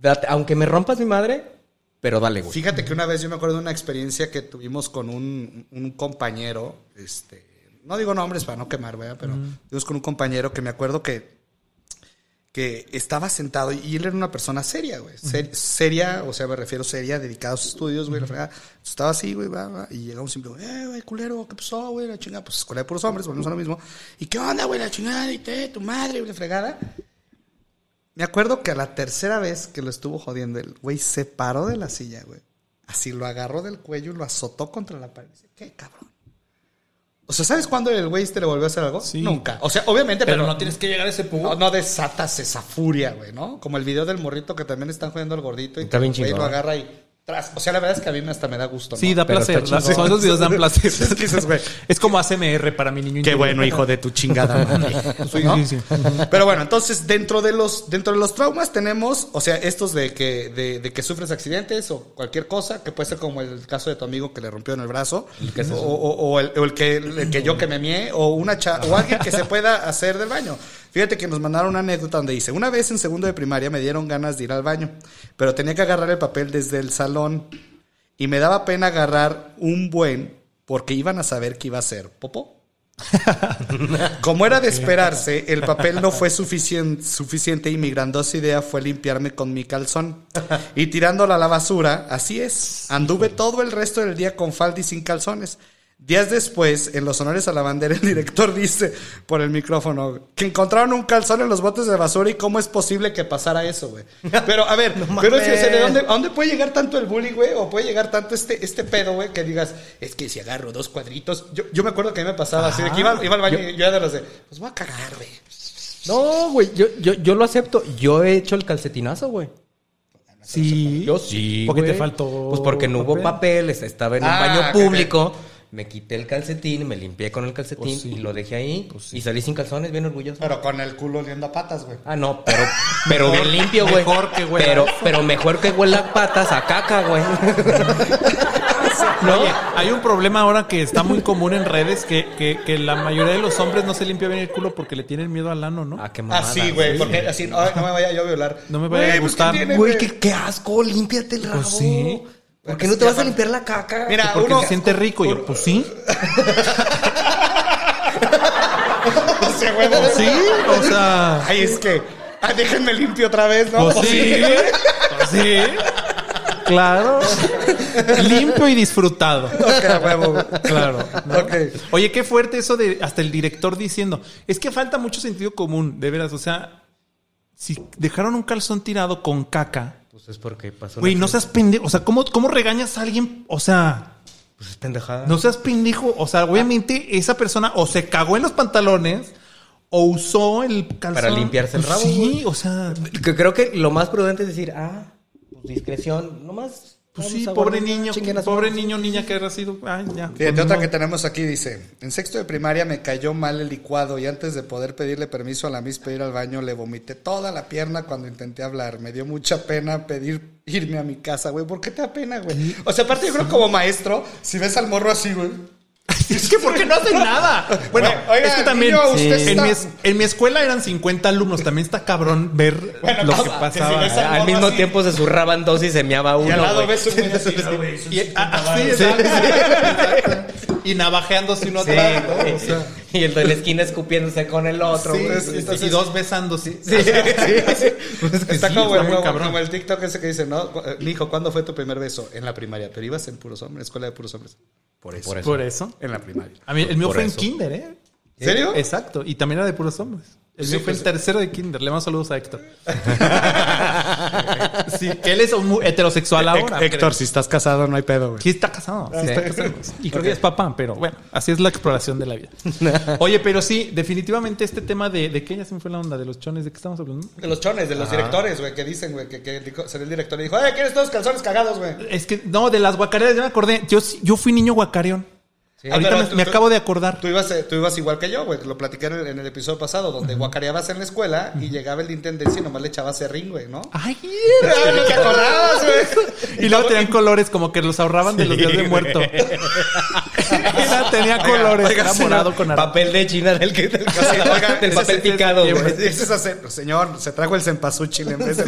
Date- aunque me rompas mi madre, pero dale, güey. Fíjate que una vez yo me acuerdo de una experiencia que tuvimos con un, un compañero, este, no digo nombres para no quemar, ¿verdad? Pero tuvimos con un compañero que me acuerdo que, que estaba sentado y él era una persona seria, güey. Ser- seria, o sea, me refiero seria, dedicada a sus estudios, güey, la fregada. Estaba así, güey, va, va, y llega un simple, eh, güey, culero, ¿qué pasó, güey? La chingada, pues escuela de puros hombres, volvemos a lo mismo. ¿Y qué onda, güey? La chingada, y te, tu madre, güey, la fregada. Me acuerdo que a la tercera vez que lo estuvo jodiendo, el güey se paró de la silla, güey. Así lo agarró del cuello y lo azotó contra la pared. Dice, ¿qué cabrón? O sea, ¿sabes cuándo el güey te le volvió a hacer algo? Sí. Nunca. O sea, obviamente, pero, que llegar a ese punto. no, no desatas esa furia, güey, ¿no? Como el video del morrito que también están jugando al gordito y Está que bien el güey lo agarra y tras. O sea, la verdad es que a mí me hasta me da gusto, ¿no? Sí, da Pero placer. son esos videos dan placer. Es que güey, Es como ACMR para mi niño. Qué interior. bueno, hijo de tu chingada madre. Sí, ¿No? sí, sí. Pero bueno, entonces dentro de los dentro de los traumas tenemos, o sea, estos de que de, de que sufres accidentes o cualquier cosa, que puede ser como el caso de tu amigo que le rompió en el brazo, o, o- o el, o el que el que yo que me mié o una cha- o alguien que se pueda hacer del baño. Fíjate que nos mandaron una anécdota donde dice, una vez en segundo de primaria me dieron ganas de ir al baño, pero tenía que agarrar el papel desde el salón y me daba pena agarrar un buen porque iban a saber que iba a ser popó. Como era de esperarse, el papel no fue suficien- suficiente y mi grandiosa idea fue limpiarme con mi calzón y tirándola a la basura. Así es, anduve todo el resto del día con falda y sin calzones. Días después, en los honores a la bandera, el director dice por el micrófono que encontraron un calzón en los botes de basura y cómo es posible que pasara eso, güey. Pero, a ver, pero es que, o sea, ¿de dónde, ¿a dónde puede llegar tanto el bullying, güey? O puede llegar tanto este, este pedo, güey, que digas, es que si agarro dos cuadritos. Yo, yo me acuerdo que a mí me pasaba así, de que iba, iba al baño y yo ya de los de, pues voy a cagar, güey. No, güey, yo, yo, yo lo acepto. Yo he hecho el calcetinazo, güey. Sí. Yo sí. Porque te faltó Pues porque no hubo papel. papeles, estaba en un Ah, baño público. Me quité el calcetín, me limpié con el calcetín Pues sí. y lo dejé ahí. y salí sin calzones, bien orgulloso. Pero con el culo oliendo a patas, güey. Ah, no, pero, pero bien limpio, güey. mejor que huela Pero, pero mejor que huela a patas a caca, güey. ¿No? hay un problema ahora que está muy común en redes que, que, que la mayoría de los hombres no se limpia bien el culo porque le tienen miedo al ano, ¿no? Ah, qué mamada. Así, güey, porque así, ay, no me vaya yo a violar. No me vaya a pues, gustar. ¿qué tiene, Güey, qué, qué asco, límpiate el rabo. Pues sí. ¿Por qué no te vas a limpiar la caca? Mira, Porque uno- se siente rico. Y yo, pues sí. Sí, güey, no. Sí, o sea. Ay, es que. Ay, déjenme limpio otra vez, ¿no? Pues sí. Pues sí. Claro. Limpio y disfrutado. Ok, huevo. Claro. ¿no? Oye, qué fuerte eso de hasta el director diciendo. Es que falta mucho sentido común, de veras. O sea, si dejaron un calzón tirado con caca, Pues es porque pasó. güey, no seas pendejo. O sea, ¿cómo, ¿cómo regañas a alguien? O sea, Pues es pendejada. no seas pendejo. O sea, obviamente esa persona o se cagó en los pantalones o usó el calzón. Para limpiarse el Pues rabo, Sí, güey. o sea. Creo que lo más prudente es decir, ah, pues discreción, nomás. Pues sí, pobre niño, pobre niño, niña que ha sido. Ay, ya. Fíjate, Pues, otra que tenemos aquí dice, en sexto de primaria me cayó mal el licuado y antes de poder pedirle permiso a la mis para ir al baño le vomité toda la pierna cuando intenté hablar. Me dio mucha pena pedir irme a mi casa, güey. ¿Por qué te da pena, güey? O sea, aparte yo creo como maestro, si ves al morro así, güey. Que ¿por qué no hacen nada? Bueno, oiga, es que también niño, usted en, está- mi, es- en mi escuela eran 50 alumnos. También está cabrón ver Bueno, lo que pasaba. que si ves Al mismo así. tiempo se zurraban dos y se meaba uno. Y al lado güey. ves un güey así. Y, ah, sí, exacto. Y navajeándose uno Sí, atrás. ¿no? güey. O sea, y el de la esquina escupiéndose con el otro. sí, güey. sí, sí, y dos besándose. Sí, sí, sí. Que Está sí, como, el, muy como- el TikTok ese que dice, ¿no? Eh, Mijo, ¿cuándo fue tu primer beso? En la primaria, pero ibas en puros hombres, escuela de puros hombres. Por eso. Por. En la primaria. A mí, el mío Por fue eso. en kinder, ¿eh? ¿Serio? Eh, exacto. Y también era de puros hombres. El Sí, mío fue pues- el tercero de kinder. Le mando saludos a Héctor. sí, que él es un mu- heterosexual ahora. Héctor, si estás casado, no hay pedo, güey. Sí está casado. sí está casado. Y creo que es papá, pero bueno, así es la exploración de la vida. Oye, pero sí, definitivamente este tema de, de que ya se me fue la onda de los chones, ¿de qué estamos hablando? De los chones, de los directores, güey, que dicen, güey, que, que dijo- salió el director y dijo, ¡eh, ¿quieres todos calzones cagados, güey? Es que, no, de las guacareadas, ya me acordé. Yo, sí- yo fui niño guacareón. Ahorita Ah, me, tú- me tú- acabo de acordar. Tú ibas, eh, tú ibas igual que yo, güey. Lo platiqué en el, en el episodio pasado, donde guacareabas en la escuela y llegaba el de intendencia y nomás le echaba serrín, güey, ¿no? Ay, ¿No te acordabas, güey? Y luego tenían colores como que los ahorraban de los días de muerto. Era- tenía colores. oiga, morado con naranja. Papel de China del, que- del, papel ese- picado, ese- güey. señor, se trajo el cempasúchil en vez de...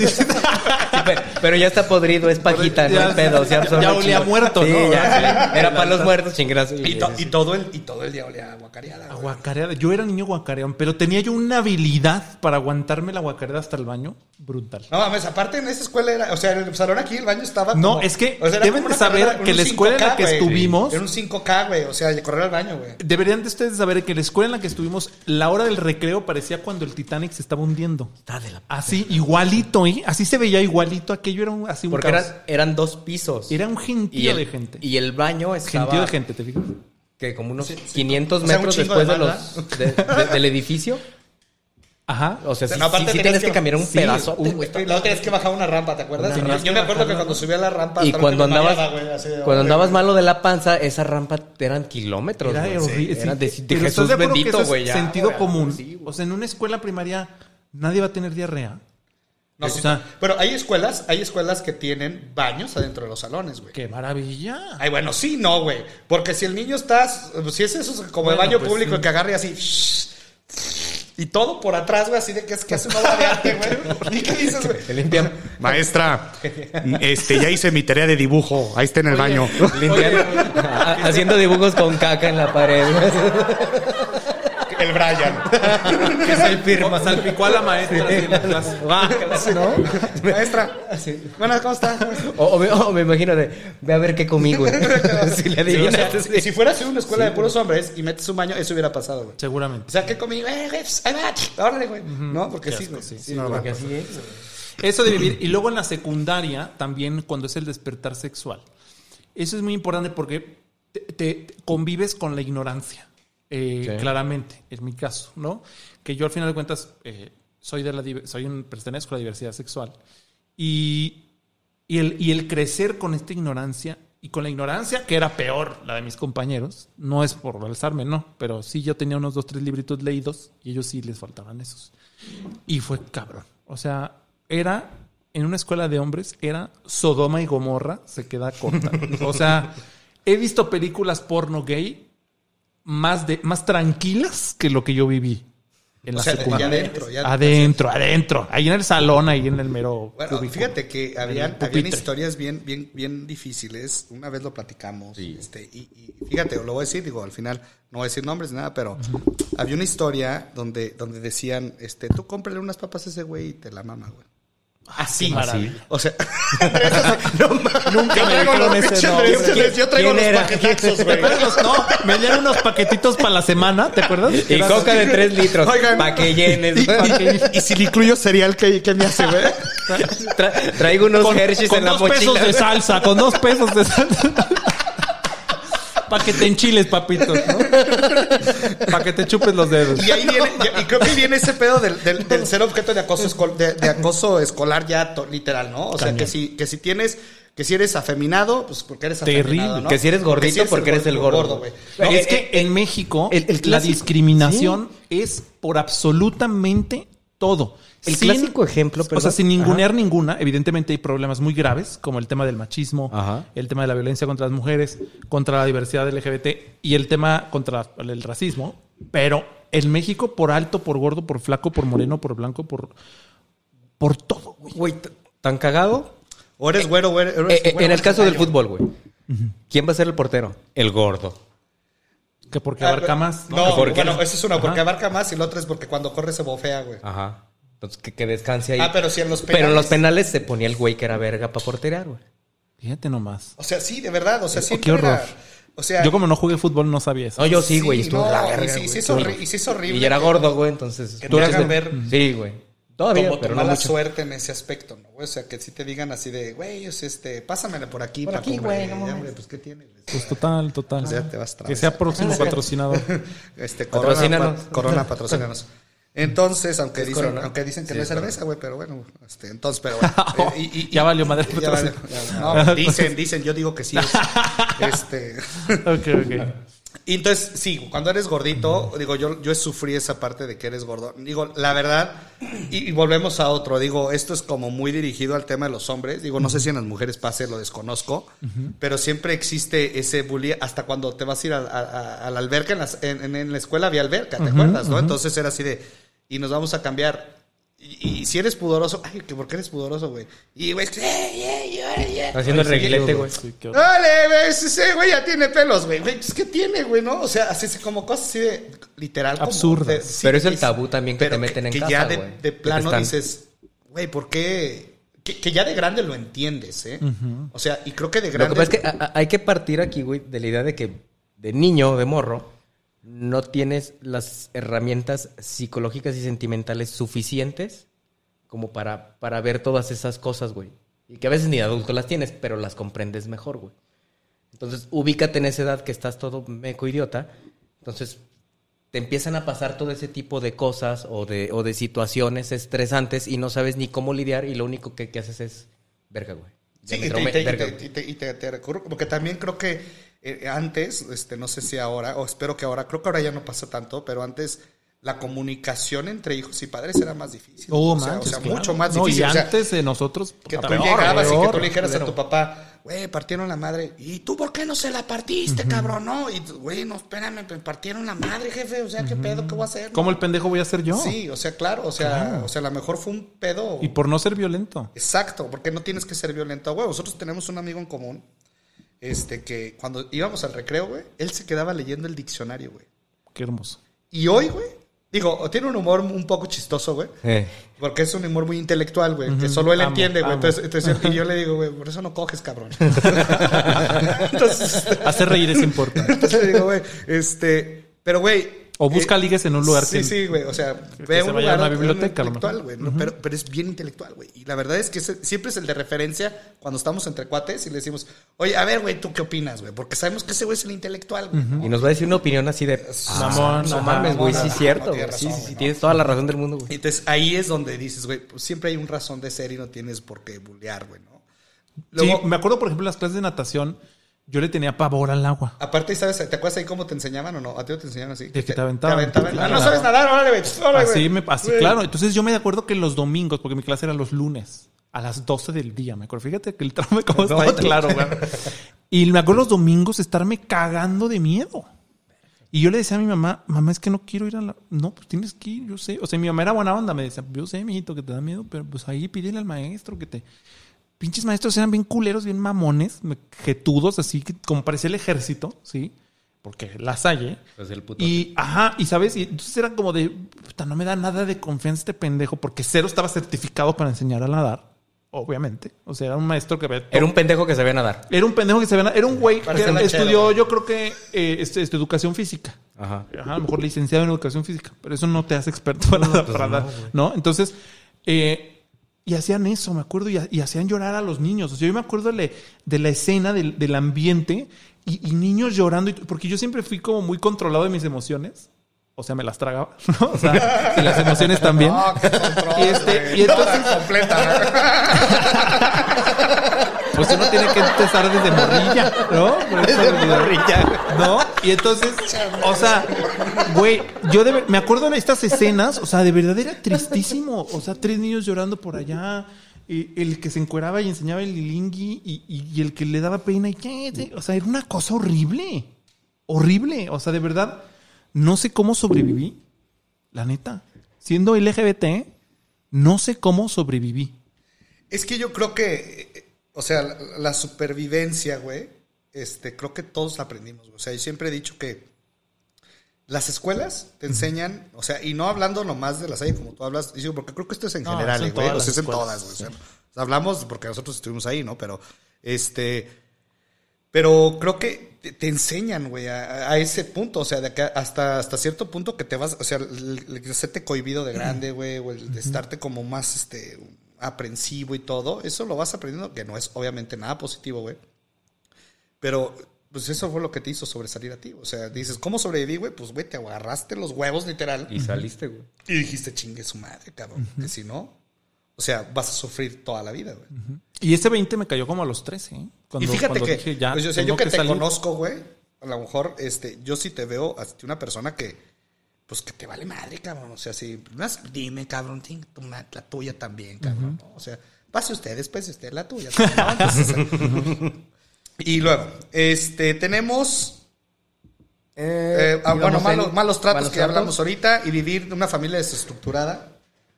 Pero, pero ya está podrido, es pajita, no Ya- hay pedo. Se absorbe ya olía muerto, Sí, ¿no? ya, era para los muertos, chingados. Y, to- y todo el, y todo el día olía a guacareada, güey. Guacareada. Yo era niño guacareón, pero tenía yo una habilidad para aguantarme la guacareada hasta el baño brutal. No mames, aparte en esa escuela era, o sea, en el salón aquí el baño estaba No, como- es que o sea, era deben de saber carrera, que la escuela en la 5K, que estuvimos- Era un 5K, güey, o sea, de correr al baño, güey. Deberían de ustedes saber que la escuela en la que estuvimos, la hora del recreo parecía cuando el Titanic se estaba hundiendo. Está de la- Así, igualito, ¿eh? Así se veía igualito. Aquello era un, así un Porque caos. eran, eran dos pisos. Era un gentío el, de gente. Y el baño estaba... gentío de gente, ¿te fijas? Que como unos 500 O sea, un metros chingo después de de los, de- de- del edificio. Ajá. O sea, O sea, sí, no, aparte sí- sí tienes que, caminar un sí, pedazo. Un- y luego tenías que bajar una rampa, ¿te acuerdas? Yo me acuerdo que cuando subía la rampa... Y cuando andabas, mareaba, güey, así de, cuando andabas malo de la panza, esa rampa eran kilómetros. Era. Sí, era sí. de, de Pero ¿estás Jesús bendito, es güey. Sentido común. Sí, o sea, en una escuela primaria nadie va a tener diarrea. No, O sí, sea- pero hay escuelas, hay escuelas que tienen baños adentro de los salones, güey. ¡Qué maravilla! Ay, bueno, sí, no, güey. Porque si el niño está, si es eso como el Bueno, baño pues público sí. que agarre así y todo por atrás, güey, así de que es que hace una obra de arte, güey. ¿Y qué dices, güey? Te limpian, Maestra, este, ya hice mi tarea de dibujo. Ahí está en el baño. limpiando, ha- haciendo dibujos con caca en la pared. El Brian. Que se firma, salpicó a la maestra. así en la clase. Maestra. Buenas, ¿cómo está? O, o me, o me imagino de, ve a ver qué comí, güey. si le Sí, o sea, sí. si fuera así una escuela de puros hombres y metes un baño, eso hubiera pasado, güey. Seguramente. O sea, ¿qué comí? Eh, güey, pues, ahí va, órale, güey. No, porque sí, güey. Sí, no, Porque así es. Eso de vivir. Y luego en la secundaria, también cuando es el despertar sexual. Eso es muy importante porque te, te convives con la ignorancia. Eh, Sí. Claramente, en mi caso, ¿no? Que yo al final de cuentas eh, soy de la soy un pertenezco a la diversidad sexual. Y, y, el, y el crecer con esta ignorancia, y con la ignorancia que era peor la de mis compañeros, no es por alzarme, no, pero sí yo tenía unos dos, tres libritos leídos y ellos sí les faltaban esos. Y fue cabrón. O sea, era en una escuela de hombres, era Sodoma y Gomorra, se queda corta. O sea, he visto películas porno gay más, de, más tranquilas que lo que yo viví en O la sea, ya secundaria. adentro, ya- adentro, adentro. Ahí en el salón, ahí en el mero. Bueno, cubículo. fíjate que habían, habían historias bien, bien, bien difíciles. Una vez lo platicamos. Este, y, y fíjate, lo voy a decir, digo, al final no voy a decir nombres ni nada, pero había una historia donde, donde decían, este, tú cómprale unas papas a ese güey y te la mama, güey. Así. maravilla. O sea, Nunca me dijeron ese nombre. yo traigo ¿Quién los era? paquetazos, güey. No, me dieron unos paquetitos para la semana, ¿te acuerdas? Y coca de 3 litros. Para que llenes. Y, y- y si le incluyo cereal, ¿qué, qué me hace, güey? Tra- traigo unos con, Hershey's con en la dos pesos mochila. de salsa, con dos pesos de salsa. Para que te enchiles, papitos, ¿no? Para que te chupes los dedos. Y ahí viene, y creo que viene ese pedo del, del- del ser objeto de acoso, escol- de, de acoso escolar ya to- literal, ¿no? O sea, que si, que si tienes, que si eres afeminado, pues porque eres afeminado, Terrible. ¿no? Que si eres gordito, eres porque eres el gordo. güey. No, es eh, que en México el- el la discriminación es por absolutamente todo. El clásico ejemplo, O sea, sin ningunear ninguna, evidentemente hay problemas muy graves, como el tema del machismo, Ajá. el tema de la violencia contra las mujeres, contra la diversidad LGBT y el tema contra el racismo. Pero en México, por alto, por gordo, por flaco, por moreno, por blanco, por, por todo, güey. Güey, tan cagado. O eres güero, o eres, Eh, eh, güero, en el caso del gallo. fútbol, güey. ¿Quién va a ser el portero? El gordo. Que porque Ah, abarca más. No, Porque- bueno, esa es una, porque Ajá. abarca más y la otra es porque cuando corre se bofea, güey. Ajá. Entonces, que, que descanse ahí. Ah, pero si en los Pero en los penales- penales se ponía el güey que era verga para porterear, güey. Fíjate nomás. O sea, sí, de verdad, o sea, Oh, siempre qué horror. era- O sea, Yo como no jugué fútbol no sabía eso. No, yo sí, güey. estuvo no, la y sí, sí es estuvo- horri- y sí es horrible. Y era gordo, güey, entonces... Que tú te eres hagan de- ver Sí, güey. Todavía, como pero no mala mucho. suerte en ese aspecto, ¿no? güey? O sea, que si te digan así de, güey, es este, pásamele por aquí, Por Paco, aquí, hombre". güey, no hombre, pues, ¿qué tiene? güey? Pues total, total. Pues ya te vas a que sea próximo patrocinador. Este, Corona, Patrocínanos. pa- Corona, patrocínanos. Entonces, aunque ¿Es dicen, aunque dicen que Sí, no es cerveza, güey, pero bueno, este, entonces, pero bueno. Eh, y- y- Ya valió madre ya valió, ya- no, dicen, dicen, yo digo que sí es. Este, ok, ok. y entonces, sí, cuando eres gordito, digo, yo, yo sufrí esa parte de que eres gordo. Digo, la verdad, y, y volvemos a otro, digo, esto es como muy dirigido al tema de los hombres. Digo, no sé si en las mujeres pase, lo desconozco, pero siempre existe ese bullying hasta cuando te vas a ir a, a- a- a la alberca, en, las- en- en- en la escuela había alberca, ¿te acuerdas? ¿no? Entonces era así de, y nos vamos a cambiar. Y, y si eres pudoroso, ay, que ¿por qué eres pudoroso, güey? Y, güey. Haciendo el reguilete, güey. Dale, güey, ese güey ya tiene pelos, güey. Güey, pues, ¿qué tiene, güey, no? O sea, así como cosas así de literal. sí, Pero es el es- tabú también que te meten en que casa, ya de, güey. de Que plano están- dices, güey, ¿por qué? Que, que ya de grande lo entiendes, ¿eh? O sea, y creo que de Lo grande. que pasa es que hay que partir aquí, güey, de la idea de que de niño, de morro, no tienes las herramientas psicológicas y sentimentales suficientes como para, para ver todas esas cosas, güey. Y que a veces ni de adulto las tienes, pero las comprendes mejor, güey. Entonces, ubícate en esa edad que estás todo meco idiota. Entonces, te empiezan a pasar todo ese tipo de cosas o de, o de situaciones estresantes y no sabes ni cómo lidiar y lo único que, que haces es verga, güey. Sí, y te, y te- y verga, te- güey. y te- y te- te recurro, porque también creo que eh, antes, este, no sé si ahora, o espero que ahora, creo que ahora ya no pasa tanto, pero antes la comunicación entre hijos y padres era más difícil. Oh, o sea, manches, o sea, claro. mucho más No, difícil. y o sea, antes de nosotros... que tú peor, llegabas y que peor, tú le dijeras a pero- tu papá, güey, partieron la madre. ¿Y tú por qué no se la partiste, cabrón? No, y güey, no, espérame, me partieron la madre, jefe. O sea, ¿qué pedo? ¿Qué voy a hacer? ¿Cómo no? el pendejo voy a ser yo? Sí, o sea, claro, o sea, o sea, a lo mejor fue un pedo. Y por no ser violento. Exacto, porque no tienes que ser violento, güey. Nosotros tenemos un amigo en común, este, que cuando íbamos al recreo, güey, él se quedaba leyendo el diccionario, güey. Qué hermoso. Y hoy, güey, digo, tiene un humor un poco chistoso, güey. Eh. Porque es un humor muy intelectual, güey, que solo él Amo, entiende, güey. Entonces, entonces, y yo le digo, güey, por eso no coges, cabrón. entonces, Hacer reír es importante. entonces le digo, güey, este, pero, güey. O busca eh, ligues en un lugar Sí, que- sí, güey. O sea, ve se un a lugar una biblioteca, intelectual, güey. ¿no? pero, pero es bien intelectual, güey. Y la verdad es que siempre es el de referencia cuando estamos entre cuates y le decimos, oye, a ver, güey, ¿tú qué opinas, güey? Porque sabemos que ese güey es el intelectual, güey. ¿no? Y nos va a decir una opinión así de... Mamón, no mames, güey, sí cierto. no, Sí, sí, sí, tienes toda la razón del mundo, güey. Entonces ahí es donde dices, güey, pues siempre hay un razón de ser y no tienes por qué bullear, güey, ¿no? Luego, sí, me acuerdo, por ejemplo, en las clases de natación, yo le tenía pavor al agua. aparte, ¿sabes? ¿Te acuerdas ahí cómo te enseñaban o no? ¿A ti no te enseñaban así? De que te aventaban. Ah, Claro. no sabes nadar, órale, güey. órale, Así, me, así Güey. claro. Entonces yo me acuerdo que los domingos, porque mi clase era los lunes, a las 12 del día, me acuerdo. Fíjate que el trauma como está ahí claro, güey. Y me acuerdo los domingos estarme cagando de miedo. Y yo le decía a mi mamá, mamá, es que no quiero ir a la... No, pues tienes que ir, yo sé. O sea, mi mamá era buena onda, me decía, yo sé, mijito, que te da miedo, pero pues ahí pídele al maestro que te... Pinches maestros eran bien culeros, bien mamones, jetudos, así que como parecía el ejército, ¿sí? Porque las hay, ¿eh? Pues el puto. Y, ajá, y sabes, y entonces era como de, puta, no me da nada de confianza este pendejo, porque cero estaba certificado para enseñar a nadar, obviamente. O sea, era un maestro que había... Era un pendejo que sabía nadar. Era un pendejo que se veía, era un güey que estudió, yo creo que, eh, este, este, educación física. Ajá. Ajá, a lo mejor licenciado en educación física, pero eso no te hace experto para nada, para nada, ¿no? Entonces, eh, y hacían eso, me acuerdo, y, ha- y hacían llorar a los niños. O sea, yo me acuerdo de, de la escena del, del ambiente y, y niños llorando, porque yo siempre fui como muy controlado de mis emociones. O sea, me las tragaba, ¿no? O sea, y las emociones también. No, qué control, Y este- y entonces- completa. Pues uno tiene que empezar desde morrilla, ¿no? Desde morrilla. ¿No? Y entonces, o sea, güey, yo de me acuerdo de estas escenas, o sea, de verdad era tristísimo. O sea, tres niños llorando por allá, y el que se encueraba y enseñaba el lilingui, y, y- y el que le daba pena, y qué, o sea, era una cosa horrible. Horrible. O sea, de verdad, no sé cómo sobreviví. La neta. Siendo LGBT, no sé cómo sobreviví. Es que yo creo que, o sea, la, la supervivencia, güey, este, creo que todos la aprendimos. güey. O sea, yo siempre he dicho que las escuelas te enseñan, o sea, y no hablando nomás de las hay como tú hablas, digo, porque creo que esto es en No, general, es en eh, güey, o sea, es en todas, güey. o sea, o sea, hablamos porque nosotros estuvimos ahí, ¿no? Pero, este, pero creo que te, te enseñan, güey, a, a ese punto. O sea, de que hasta, hasta cierto punto que te vas, o sea, el, el que hacerte cohibido de grande, güey, o el de estarte como más, este, aprensivo y todo, eso lo vas aprendiendo, que no es obviamente nada positivo, güey. Pero, pues eso fue lo que te hizo sobresalir a ti. O sea, dices, ¿cómo sobreviví, güey? Pues, güey, te agarraste los huevos, literal. Y saliste, güey. Y dijiste, chingue su madre, cabrón. Que si no, o sea, vas a sufrir toda la vida, güey. Y ese 20 me cayó como a los 13. ¿eh? Cuando- y fíjate cuando que, dije, ya, pues, o sea, yo que, te salir. conozco, güey, a lo mejor, este, yo sí te veo a una persona que, pues que te vale madre, cabrón. O sea, si, más, dime, cabrón, ting, tu ma- la tuya también, cabrón. ¿no? O sea, pase usted, después usted, la tuya. también, ¿no? Entonces, y luego, este, tenemos Eh, ah, bueno, malos, malos tratos malos que hablamos ahorita y vivir en una familia desestructurada.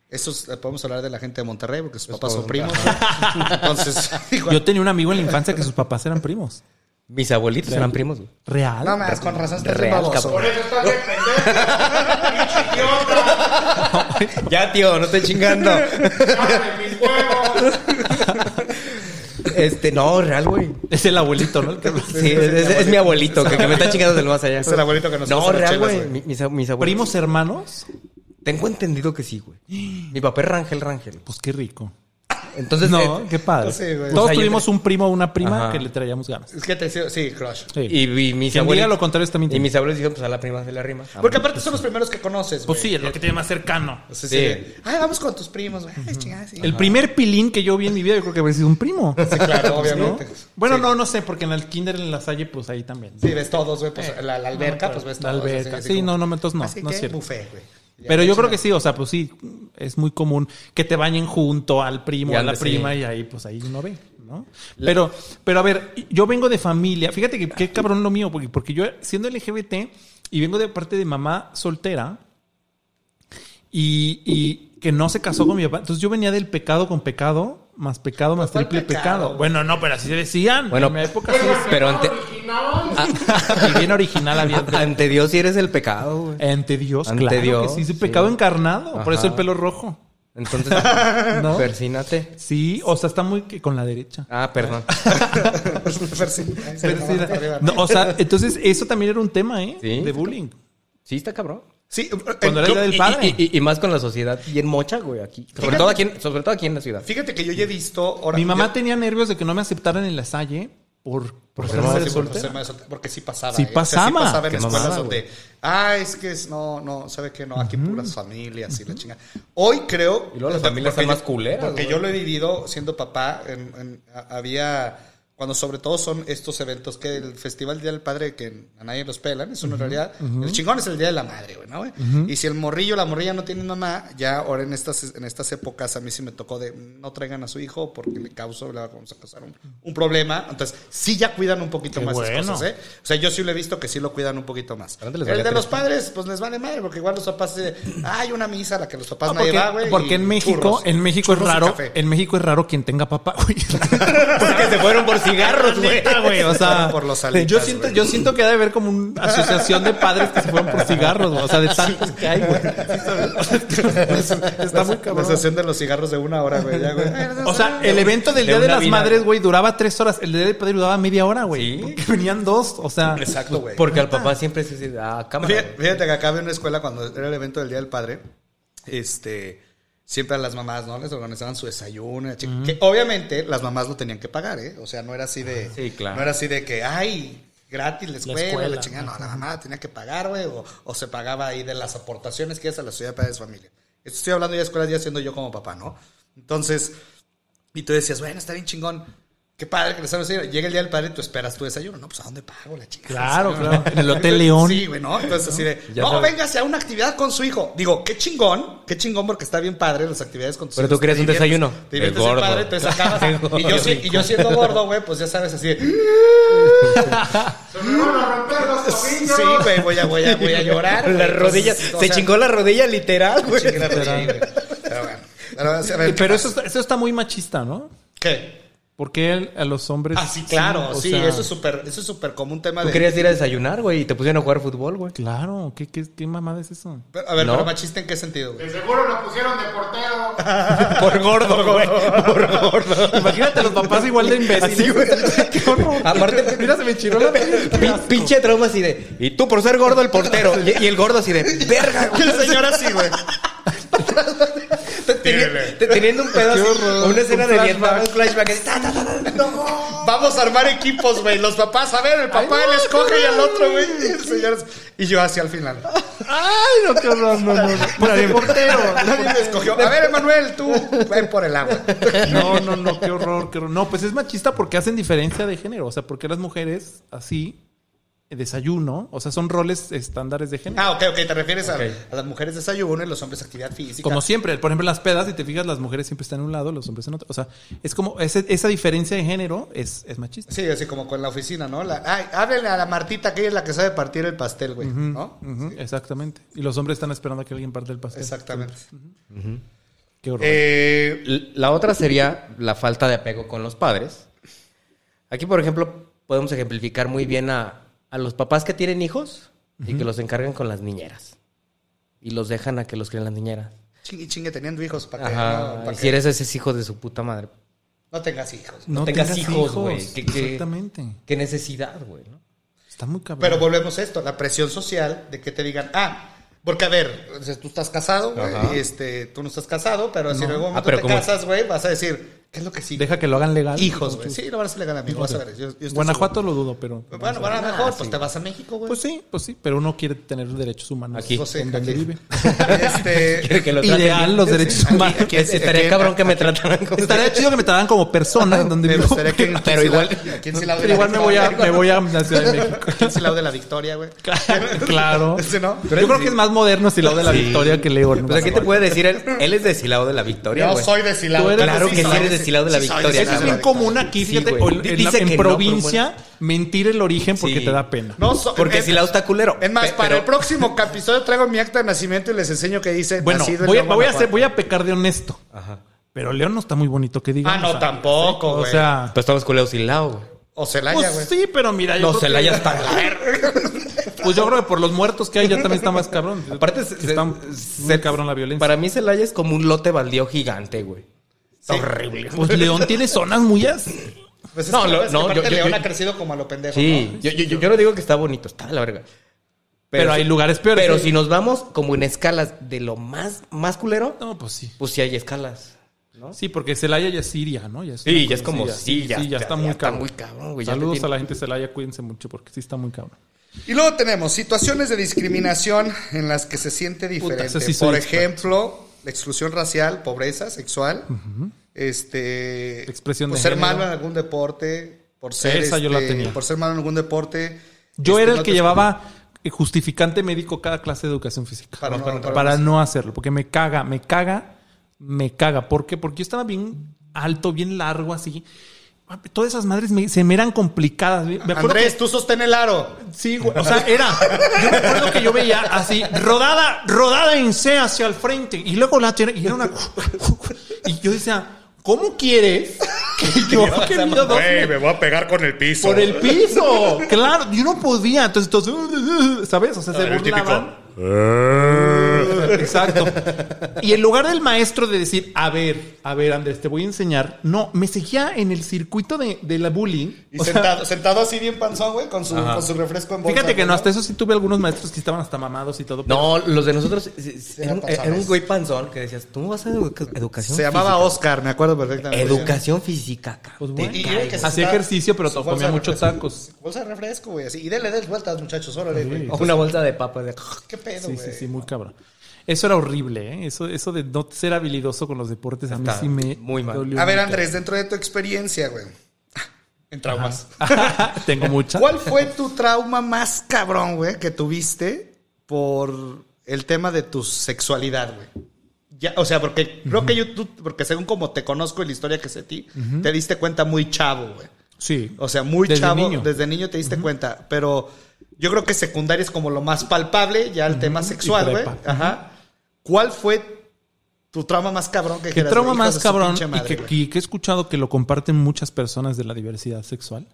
Eso es- eh, podemos hablar de la gente de Monterrey porque sus papás son primos. Entonces, igual. Yo tenía un amigo en la infancia que sus papás eran primos. Mis abuelitos eran primos, güey. ¿Real? no más, con razón estás Real, bien baboso. Por eso estás de pendejo. Pinche idiota. Ya, tío, no estoy chingando. Mis huevos. este, no, real, güey. Es el abuelito, ¿no? El que habla. Sí, es, es- es mi abuelito, que, que me está chingando del más allá. Es el abuelito que nos No, real, güey. güey. Mi- Mis, mis abuelitos. ¿Primos hermanos? Tengo entendido que sí, güey. Mi papá es Rangel Rangel. Pues qué rico. Entonces, No, eh, qué padre. Güey. Todos O sea, yo tuvimos un primo o una prima Ajá. que le traíamos ganas. Es que te decía, sí, crush. Sí. y, y mis diga lo contrario está Y mis abuelos dijeron, pues a la prima se le arrima. Ah, Porque aparte son los primeros que conoces, Pues güey. sí, es lo que tiene más cercano. O sea, Sí. sí. Ay, vamos con tus primos, güey. Ay, chingada, sí. El primer pilín que yo vi en mi vida, yo creo que habría sido un primo. Sí, claro, ¿no? obviamente. Bueno, Sí. no, no sé, porque en el kinder en la salle, pues ahí también. Sí, ves todos, güey. Pues la, la alberca, pues ves La todos. alberca. así, Sí, como- no, no, entonces no, Así no que es cierto. buffet, güey. Pero yo creo que sí, o sea, pues sí, es muy común que te bañen junto al primo, a la prima y ahí, pues ahí uno ve, ¿no? Pero, pero a ver, yo vengo de familia, fíjate que qué cabrón lo mío, porque, porque yo siendo LGBT y vengo de parte de mamá soltera y, y que no se casó con mi papá, entonces yo venía del pecado con pecado, más pecado, más ¿Cuál triple pecado? Bueno, no, pero así se decían. Bueno, en mi época sí pero ante, Original. y bien original había. ante Dios sí eres el pecado, güey. Ante Dios, Ante claro Dios, que sí, es un sí. pecado encarnado, por eso el Ajá. pelo rojo. Entonces, ¿No? persínate. Sí, o sea, está muy que con la derecha. Ah, perdón. No, o sea, entonces eso también era un tema, ¿eh? Sí. De bullying. Sí, está cabrón. Sí, Cuando era yo- el día del padre. Y, y- y más con la sociedad bien mocha, güey, aquí. Sobre todo aquí, en, sobre todo aquí en la ciudad. Fíjate que yo ya he visto. ahora- Mi mamá yo- tenía nervios de que no me aceptaran en la salle por, por, ser ser madre Sí, por soltera. ser madre soltera, porque sí pasaba. Sí ¿eh? O sea, pasaba. pasaba en escuelas mamada, donde, ah, es que es, no, no, ¿sabe qué? No, aquí puras familias y la chingada. Hoy creo. Y luego las familias están más culeras, Porque güey. yo lo he vivido siendo papá. en- en- a- había. Cuando sobre todo son estos eventos que el Festival Día del Padre, que a nadie los pelan, es una realidad. El chingón es el Día de la Madre, güey, ¿no? güey? Y si el morrillo la morrilla no tiene mamá, ya ahora en estas, en estas épocas a mí sí me tocó de no traigan a su hijo porque le causo, le vamos a causar un, un problema. Entonces, sí ya cuidan un poquito Qué más bueno. las cosas, ¿eh? O sea, yo sí lo he visto que sí lo cuidan un poquito más. El de los padres, pues les vale madre, porque igual los papás, eh, ah, hay una misa a la que los papás No, nadie porque, va, güey. porque en México, churros. en México es raro, en México es raro quien tenga papá, güey. Porque se fueron por cigarros, güey. O sea, Por los alitas, yo siento, yo siento que ha de haber como una asociación de padres que se fueron por cigarros, güey, o sea, de tantos que hay, güey. Está muy La cabrón. sesión de los cigarros de una hora, güey. O sea, el evento del De Día de las vida. Madres, güey, duraba tres horas. El Día del Padre duraba media hora, güey. Sí. Porque venían dos, o sea. Exacto, güey. Porque al papá siempre se dice, ah, cámara. Fíjate, fíjate que acá había una escuela cuando era el evento del Día del Padre, este, siempre a las mamás, ¿no? Les organizaban su desayuno, la chica- que obviamente las mamás lo tenían que pagar, ¿eh? O sea, no era así de, Sí, claro. no era así de que, ay, gratis la escuela, la, escuela, chingada, no, la mamá tenía que pagar, güey, o, o se pagaba ahí de las aportaciones que es a la ciudad de padres de familia. Esto estoy hablando ya de escuelas ya siendo yo como papá, ¿no? Entonces, y tú decías, bueno, está bien chingón. Qué padre que les desayuno. Llega el día del padre y tú esperas tu desayuno. No, pues ¿a dónde pago la chingada? Claro, claro. En el Hotel León. Sí, güey, ¿no? Entonces así de, Ya no, sabes. véngase a una actividad con su hijo. Digo, qué chingón, qué chingón porque está bien padre las actividades con tus Pero hijos. tú querías Te un desayuno. Te diviertes gordo. padre, te sacabas. y, yo, y yo siendo gordo, güey, pues ya sabes así de, Se me van a romper los tobillos. sí, güey, voy a, voy a, voy a llorar. güey. La rodilla, Entonces, o se sea, chingó la rodilla literal, güey. chingué la rodilla, güey. Pero bueno. Pero, a ver, Pero ¿qué eso, está- eso está muy machista, ¿no? ¿Qué? ¿Por qué a los hombres? Ah, sí, claro, o sí, sea, eso es súper, eso es súper común tema Tú de... querías ir a desayunar, güey, y te pusieron a jugar fútbol, güey. Claro, ¿qué, qué, qué mamada es eso? Pero, a ver, ¿No? pero machista en qué sentido, güey? De seguro lo pusieron de portero. Por gordo, güey. Por gordo. Imagínate los papás igual de imbéciles. Qué horror. Aparte, mira, se me chiró la Pin- pinche trauma así de. Y tú por ser gordo el portero. Y, y el gordo así de. Verga, Y el señor así, güey. Teni- te- Teniendo un pedo así. horror. Una escena Un de 10 flashback. un flashback. así, ta, ta, ta, ta, no. Vamos a armar equipos, güey. Los papás, a ver, el papá Ay, no, él escoge y el horror, otro, güey. Y así- yo hacia al final. Ay, no, qué horror, no, no. Pues portero. Nadie me escogió. A ver, Emanuel, tú ven por el agua. No, no, no, qué horror, qué horror. No, pues es machista porque hacen diferencia de género. O sea, porque las mujeres así desayuno, o sea, son roles estándares de género. Ah, ok, ok. Te refieres a- las mujeres desayuno y los hombres actividad física. Como siempre, por ejemplo, las pedas, si te fijas, las mujeres siempre están en un lado, los hombres en otro. O sea, es como ese- esa diferencia de género es, es machista. Sí, así como con la oficina, ¿no? La, ay, háblenle a la Martita, que ella es la que sabe partir el pastel, güey. ¿No? Exactamente. Y los hombres están esperando a que alguien parte el pastel. Exactamente. Qué horror. Eh, La otra sería la falta de apego con los padres. Aquí, por ejemplo, podemos ejemplificar muy bien a, a los papás que tienen hijos y que los encargan con las niñeras. Y los dejan a que los críen las niñeras. chingue, chingue, teniendo hijos para que, Ajá. no, pa' y que si eres ese hijo de su puta madre. no tengas hijos. no tengas tengas hijos, güey. Exactamente. Qué necesidad, güey, ¿no? Está muy cabrón. Pero volvemos a esto, la presión social de que te digan, ah, porque a ver, tú estás casado, güey, este, tú no estás casado, pero si en algún momento Ah, pero te como- casas, güey, vas a decir, ¿qué es lo que sigue? Deja que lo hagan legal. Hijos, güey. Sí, lo van a hacer legal, amigo, vas a ver. yo- yo Guanajuato lo dudo, pero. seguro. Bueno, bueno, a lo mejor, pues te vas a México, güey. Pues sí, pues sí, pero uno quiere tener derechos humanos. Aquí. Sí, en donde aquí. vive. Este, Que lo traten Ideal los derechos humanos. aquí- Es- Estaría aquí- cabrón que me trataran como... Estaría chido que me trataran como persona en donde vivo. Pero igual- aquí Pero igual me voy a, me voy a la Ciudad de México. Aquí en Silao de la Victoria, güey. claro. ¿no? Yo creo que es más moderno Silao de la Sí. Victoria que León. Pues aquí te puede decir, él, él es de Silao de la Victoria, Yo soy de Silao. Claro Sí que sí eres de Silao de la sí Victoria, Eso es bien la común aquí, fíjate. o en, Dice en que no, pero provincia, mentir el origen porque Sí. te da pena. No so- Porque es- Silao está culero. Es más, para pero- el próximo episodio traigo mi acta de nacimiento y les enseño que dice Bueno, voy a, voy, a hacer, Guanajuato. voy a pecar de honesto. Ajá. Pero León no está muy bonito que diga. Ah, no, tampoco, O güey. sea, Pues estamos culeros Silao, güey. O Celaya, güey. pues sí, pero mira, yo No, que- Celaya está la. Pues yo creo que por los muertos que hay ya también está más cabrón. Aparte, se- está se- muy cabrón la violencia. Para mí Celaya es como un lote baldío gigante, güey. Está Sí. horrible. Pues León tiene zonas muy as- Pues es No, que, lo- no, aparte yo- yo- León yo- ha crecido como a lo pendejo, Sí, ¿no? yo, yo, yo, yo no digo que está bonito, está de la verga. Pero hay lugares peores. Pero Sí. si nos vamos como en escalas de lo más, más culero, No, pues sí. pues sí hay escalas. ¿no? Sí, porque Celaya ya es Siria, ¿no? Ya es Sí, ya es como, sí, ya, sí, ya está muy cabrón. cabrón, güey. ya Saludos tiene- a la gente de Celaya, cuídense mucho porque sí está muy cabrón. Y luego tenemos situaciones de discriminación en las que se siente diferente. ese sí Por experto. ejemplo, la exclusión racial, pobreza sexual, este, Expresión por de ser género. malo en algún deporte, por ser Esa yo la este, tenía. por ser malo en algún deporte. Yo este, era el no que llevaba justificante médico cada clase de educación física. Para no, para no- hacerlo, porque me caga, me caga, me caga. ¿Por qué? Porque yo estaba bien alto, bien largo, así. Todas esas madres me- se me eran complicadas. Me Andrés, que- tú sostén el aro. Sí, güey. O sea, era. Yo me acuerdo que yo veía así, rodada, rodada en C hacia el frente. Y luego la y era una. Y yo decía, ¿cómo quieres que yo que dos Güey, me voy a pegar con el piso. por el piso? Claro, yo no podía. Entonces, entonces ¿sabes? O sea, se El típico. Burlaban. Exacto. Y en lugar del maestro de decir, a ver, a ver, Andrés, te voy a enseñar, no, me seguía en el circuito de, de la bullying. Y O sea, sentado, sentado así bien panzón, güey, con su, con su refresco en bolsa. Fíjate que no, ¿no? hasta eso sí tuve algunos maestros que estaban hasta mamados y todo. pero- No, los de nosotros eh, eh, era, un- panzones. era un güey panzón que decías, tú vas a edu- educación Se llamaba física. Oscar, me acuerdo perfectamente. Educación física, cabrón. Pues bueno. Hacía ejercicio, pero comía muchos tacos. Bolsa de refresco, güey, así. Y dele, dele vueltas, muchachos, órale, güey. O una bolsa de papas. de- ¿Qué pedo, Sí, sí, sí, muy cabrón. Eso era horrible, ¿eh? Eso, eso de no ser habilidoso con los deportes, a mí Está sí me. muy mal. dolió A ver, mucho. Andrés, dentro de tu experiencia, güey. En traumas. Tengo mucha. ¿Cuál fue tu trauma más cabrón, güey, que tuviste por el tema de tu sexualidad, güey? Ya, o sea, porque creo que yo, tú- porque según como te conozco y la historia que sé de ti, te diste cuenta muy chavo, güey. Sí. O sea, muy Desde chavo, niño. desde niño te diste cuenta, pero yo creo que secundaria es como lo más palpable, ya el tema sexual, güey. Ajá. ¿Cuál fue Tu trauma más cabrón que El dijeras, trauma "Hijos más cabrón pinche y madre, que, güey". y que he escuchado que lo comparten muchas personas de la diversidad sexual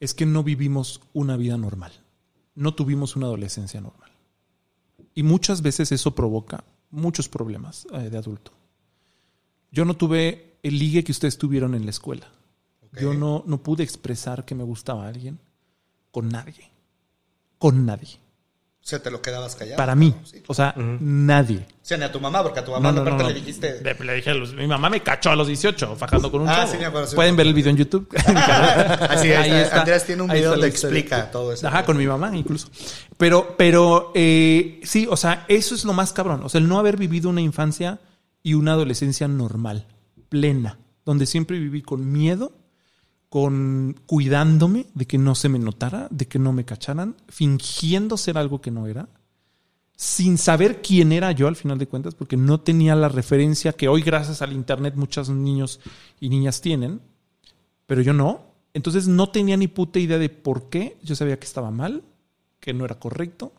es que no vivimos una vida normal. No tuvimos una adolescencia normal. Y muchas veces eso provoca muchos problemas eh, de adulto. Yo no tuve el ligue que ustedes tuvieron en la escuela. Yo no, no pude expresar que me gustaba a alguien con nadie. Con nadie. O sea, te lo quedabas callado. Para mí. Sí. O sea, nadie. O sea, ni a tu mamá, porque a tu mamá No, no, aparte no, le dijiste. Le, le dije a los- mi mamá me cachó a los 18 fajando con un Ah, chavo. sí, me acuerdo, sí, Pueden ver el video en YouTube. Así Ahí es, está. Andrés tiene un Ahí video está donde historia. explica todo eso. Ajá, con mi mamá incluso. Pero, pero eh, sí, o sea, eso es lo más cabrón. O sea, el no haber vivido una infancia y una adolescencia normal, plena, donde siempre viví con miedo, cuidándome de que no se me notara, de que no me cacharan, fingiendo ser algo que no era, sin saber quién era yo al final de cuentas, porque no tenía la referencia que hoy gracias al internet muchos niños y niñas tienen, pero yo no. Entonces no tenía ni puta idea de por qué. Yo sabía que estaba mal, que no era correcto,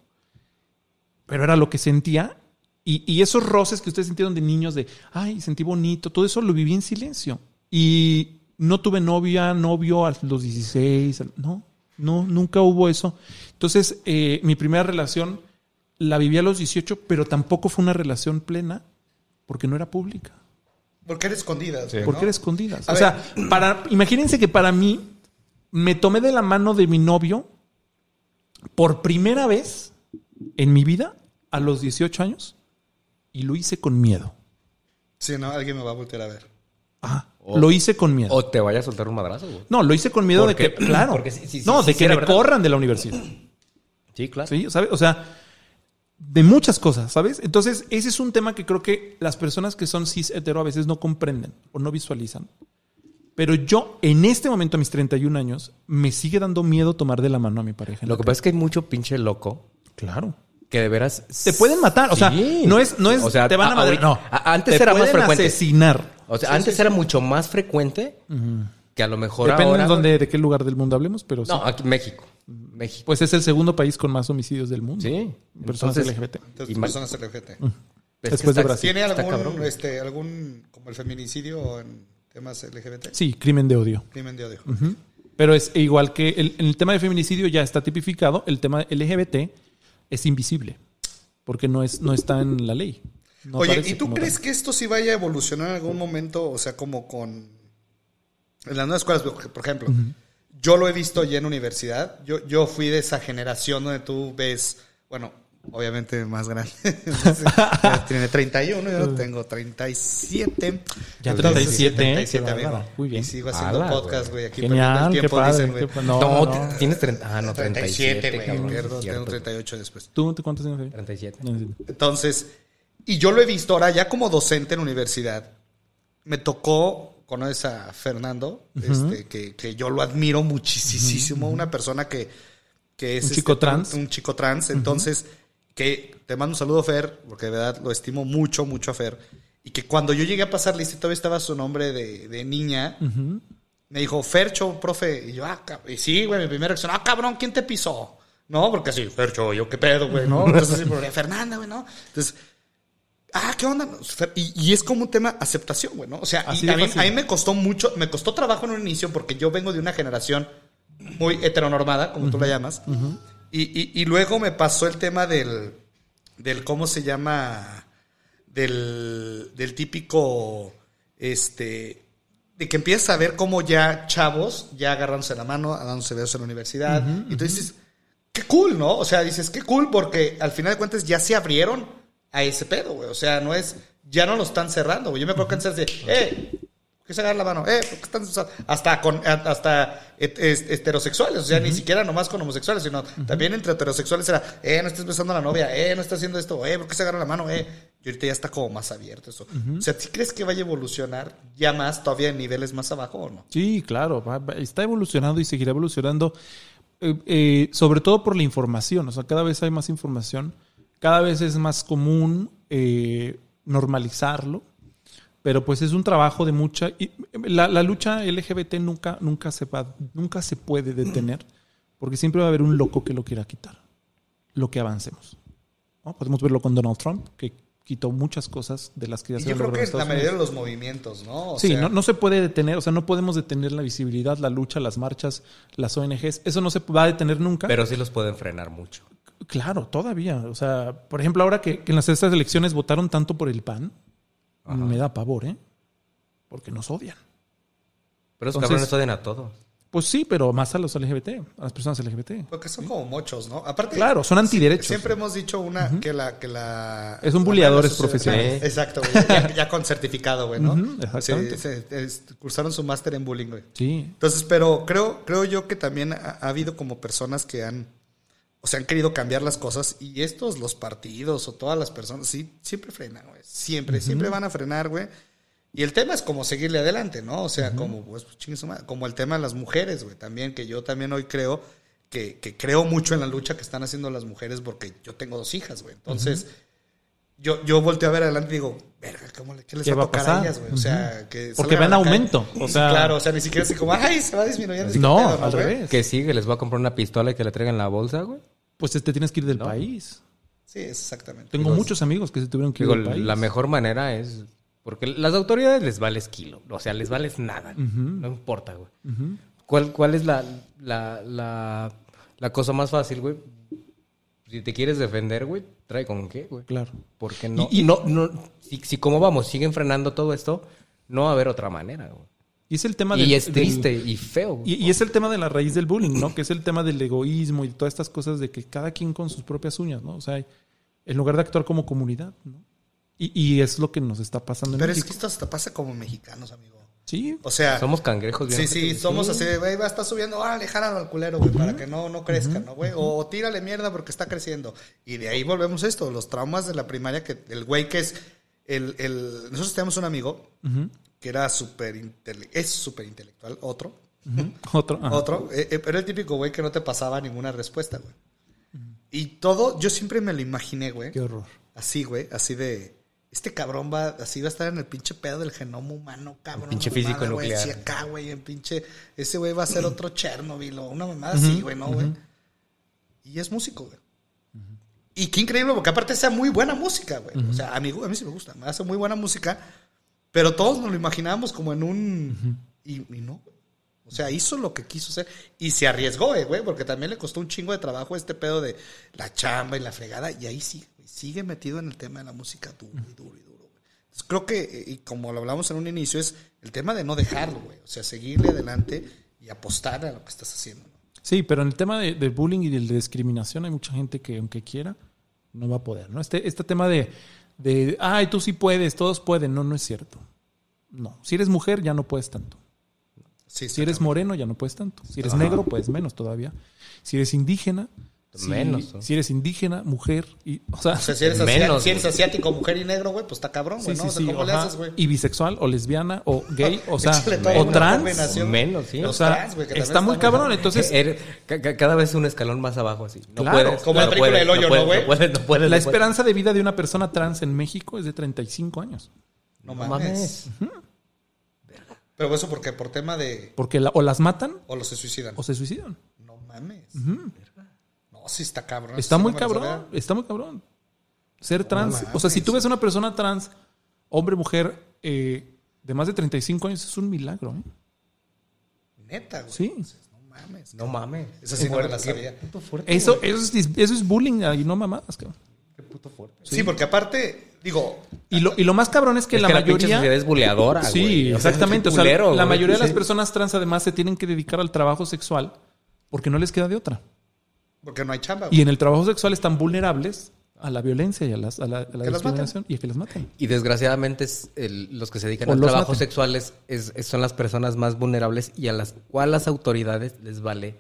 pero era lo que sentía. Y, y esos roces que ustedes sintieron de niños, de, ay, sentí bonito, todo eso lo viví en silencio. Y no tuve novia, novio a los 16, no, no, nunca hubo eso. Entonces, eh, mi primera relación la viví a los 18, pero tampoco fue una relación plena porque no era pública. Porque era escondida. güey, Porque ¿no? era escondidas. A o ver. sea, para, imagínense que para mí me tomé de la mano de mi novio por primera vez en mi vida a los 18 años y lo hice con miedo. Sí, no, alguien me va a voltear a ver. Ajá. Lo hice con miedo. O te vaya a soltar un madrazo, güey. no, lo hice con miedo de que, claro. porque sí, no, de que me verdad. corran de la universidad. Sí, claro. Sí, ¿sabes? O sea, de muchas cosas, ¿sabes? Entonces, ese es un tema que creo que las personas que son cis hetero a veces no comprenden o no visualizan. Pero yo, en este momento, a mis 31 años, me sigue dando miedo tomar de la mano a mi pareja. Lo que pasa es que hay mucho pinche loco. Claro. Que de veras... Te pueden matar. O sea, Sí. no es, no es, O sea, te van a a- ahorita- No. antes Te era más frecuente. asesinar. O sea, antes era mucho más frecuente que a lo mejor Depende ahora... de, dónde, de qué lugar del mundo hablemos, pero sí. No, aquí México. México. Pues es el segundo país con más homicidios del mundo. Sí. Personas Entonces- LGBT. Entonces, personas LGBT. Después de Brasil. ¿Tiene algún, cabrón, este, algún, como el feminicidio en temas LGBT? Sí, crimen de odio. Crimen de odio. Pero es igual que el, el tema de feminicidio ya está tipificado, el tema LGBT es invisible, porque no, es, no está en la ley. No Oye, ¿y tú crees tal. que esto sí vaya a evolucionar en algún momento? O sea, como con... En las nuevas escuelas, por por ejemplo, yo lo he visto ya en universidad. Yo, yo fui de esa generación donde tú ves, bueno, obviamente más grande. Ya Tiene 31, yo tengo 37. Ya Entonces, 37, ¿eh? 37, Qué amigo. Muy bien. Y sigo haciendo Ala, podcast, güey. Aquí Genial, perdiendo el qué tiempo, padre. dicen, güey. qué no, No, no. tienes 30... Ah, no, 37, 37, güey. Pierdo, Cierto. tengo 38 después. ¿Tú cuántos años tienes? 37. Entonces, y yo lo he visto ahora ya como docente en universidad. Me tocó, conoces a Fernando, este, que, que yo lo admiro muchísimo, una persona que, que es Un este, chico trans. Un, chico trans. Entonces, que te mando un saludo, Fer, porque de verdad lo estimo mucho, mucho a Fer. Y que cuando yo llegué a pasar lista, todavía estaba su nombre de, de niña. Me dijo, Fercho, profe. Y yo, ah, cab- y sí, güey, mi primera reacción, ah, cabrón, ¿quién te pisó? No, porque así, Fercho, yo, ¿qué pedo, güey? ¿No? Entonces, así, Fernanda, güey, ¿no? Entonces, ah, ¿qué onda? Y, y es como un tema aceptación, güey, ¿no? O sea, y a, mí, a mí me costó mucho, me costó trabajo en un inicio porque yo vengo de una generación muy heteronormada, como tú la llamas. Y, y- y luego me pasó el tema del, del ¿cómo se llama? Del, del típico, este, de que empiezas a ver cómo ya chavos, ya agarrándose la mano, dándose besos en la universidad. y tú dices, qué cool, ¿no? O sea, dices, qué cool porque al final de cuentas ya se abrieron a ese pedo, güey. O sea, no es, ya no lo están cerrando, güey. Yo me acuerdo que antes de, eh, ¿por qué se agarra la mano? Eh, ¿por qué están? Hasta con, hasta et- es- heterosexuales, o sea, ni siquiera nomás con homosexuales, sino también entre heterosexuales era, eh, no estés besando a la novia, eh, no estás haciendo esto, eh, ¿por qué se agarra la mano? Eh, y ahorita ya está como más abierto eso. O sea, ¿sí crees que vaya a evolucionar ya más, todavía en niveles más abajo o no? Sí, claro, está evolucionando y seguirá evolucionando, eh, eh, sobre todo por la información, o sea, cada vez hay más información, cada vez es más común eh, normalizarlo, pero pues es un trabajo de mucha... y la, la lucha LGBT nunca, nunca, se va, nunca se puede detener, porque siempre va a haber un loco que lo quiera quitar, lo que avancemos. ¿no? Podemos verlo con Donald Trump, que quitó muchas cosas de las que ya se yo creo que en la mayoría de los movimientos, ¿no? O Sí, sea, no, no se puede detener, o sea, no podemos detener la visibilidad, la lucha, las marchas, las ONGs. Eso no se va a detener nunca. Pero sí los pueden frenar mucho. Claro, todavía. O sea, por ejemplo, ahora que, que en las estas elecciones votaron tanto por el PAN, me da pavor, ¿eh? Porque nos odian. Pero esos cabrones odian a todos. Pues sí, pero más a los LGBT, a las personas LGBT. Porque son como mochos, ¿no? Aparte, Claro, son antiderechos. Siempre hemos dicho una que la que la Es un la buleadores sociedad- profesionales. Exacto, güey. Ya, ya con certificado, güey, ¿no? Ujú, exactamente. Sí, se- es- cursaron su máster en bullying, güey. Sí. Entonces, pero creo, creo yo que también ha, ha habido como personas que han, o sea, han querido cambiar las cosas y estos, los partidos o todas las personas, sí, siempre frenan, güey. Siempre, siempre van a frenar, güey. Y el tema es como seguirle adelante, ¿no? O sea, como, pues, como el tema de las mujeres, güey, también, que yo también hoy creo que, que creo mucho en la lucha que están haciendo las mujeres porque yo tengo dos hijas, güey. Entonces, yo, yo volteo a ver adelante y digo, verga, ¿cómo le, ¿qué les ¿Qué va a tocar a pasar? ellas, güey? O sea, que Porque va en la aumento, o Sí, sea- claro, o sea, ni siquiera así como, ay, se va disminuyendo. así, No, ¿qué pedo, al revés. Que sigue, les va a comprar una pistola y que le traigan la bolsa, güey. Pues te tienes que ir del país. Sí, exactamente. Tengo muchos amigos que se tuvieron que ir Digo, del país. la mejor manera es. Porque las autoridades les vales kilo. O sea, les vales nada. No importa, güey. ¿Cuál, ¿Cuál es la, la, la, la cosa más fácil, güey? Si te quieres defender, güey, trae con qué, güey. Claro. Porque no. Y- y- no, no si, si como vamos, siguen frenando todo esto, no va a haber otra manera, güey. Y es el tema Y del- es del- triste y feo. güey. Y, y es el tema de la raíz del bullying, ¿no? Que es el tema del egoísmo y todas estas cosas de que cada quien con sus propias uñas, ¿no? O sea, en lugar de actuar como comunidad, ¿no? Y, y es lo que nos está pasando en Pero es México. que esto hasta pasa como mexicanos, amigo. Sí, O sea, Somos cangrejos. bien sí, sí, somos así, güey, va a estar subiendo, órale, jálalo al culero, güey, para que no, no crezca, ¿no, güey? O tírale mierda porque está creciendo. Y de ahí volvemos a esto, los traumas de la primaria, que el güey que es, el, el, nosotros tenemos un amigo que era súper, es súper intelectual, otro, Ujú. otro. ajá. otro, eh, eh, era el típico güey que no te pasaba ninguna respuesta, güey. Y todo, yo siempre me lo imaginé, güey. Qué horror. Así, güey, así de. Este cabrón va, así va a estar en el pinche pedo del genoma humano, cabrón. pinche una físico mamada, güey, nuclear. así acá, güey, en pinche. Ese güey va a ser otro Chernobyl o una mamada así, güey, ¿no, güey? Y es músico, güey. Y qué increíble, porque aparte hace muy buena música, güey. O sea, a mí, a mí sí me gusta, hace muy buena música, pero todos nos lo imaginábamos como en un. y, y no. O sea, hizo lo que quiso hacer y se arriesgó, eh, güey, porque también le costó un chingo de trabajo este pedo de la chamba y la fregada, y ahí sigue, güey, sigue metido en el tema de la música duro y duro y duro, güey. Entonces, creo que, eh, y como lo hablamos en un inicio, es el tema de no dejarlo, güey. O sea, seguirle adelante y apostar a lo que estás haciendo, ¿no? Sí, pero en el tema de, del bullying y de la discriminación hay mucha gente que aunque quiera no va a poder, ¿no? Este, este tema de, de, ay, tú sí puedes, todos pueden, no, no es cierto. No, si eres mujer ya no puedes tanto. Sí, Si eres moreno ya no puedes tanto. Si eres negro puedes menos todavía. Si eres indígena, si, Menos, ¿no? si eres indígena, mujer, y, o sea, O sea, si eres, Menos, asiático, si eres asiático, mujer y negro, güey, pues está cabrón, güey, sí, ¿no? sí, o sea, sí, ¿cómo le haces, güey? y bisexual o lesbiana o gay, o sea, o trans. Menos, sí. o sea, trans, güey, que está muy cabrón. Entonces, Eres- cada vez un escalón más abajo, así. No Claro, puedes. como la película del hoyo, ¿no, güey? No puedes, no puedes. la esperanza de vida de una persona trans en México es de 35 años. No No mames. Pero eso porque por tema de... Porque la- o las matan O los se suicidan. o se suicidan. No mames. Sí está cabrón. Está muy cabrón, está muy cabrón. Ser trans, o sea, si tú ves una persona trans, hombre, mujer, eh, de más de 35 años, es un milagro. ¿eh? Neta, güey. Sí. No mames. No mames. Eso sí no me la sabía. Puto fuerte. Eso, eso, es, eso es bullying y no mamadas. cabrón. Qué puto fuerte. Sí, porque aparte, digo, Y lo, y lo más cabrón es que Es la que la mayoría... sociedad es buleadora, Sí, güey. O sea, exactamente. es O sea, culero, la güey. mayoría de las personas trans además se tienen que dedicar al trabajo sexual porque no les queda de otra. Porque no hay chamba. güey. Y en el trabajo sexual están vulnerables a la violencia y a, las- a la, a la discriminación y a que las maten. Y desgraciadamente es el- los que se dedican O a los trabajos maten. sexuales es- es- son las personas más vulnerables y a las cuales las autoridades les vale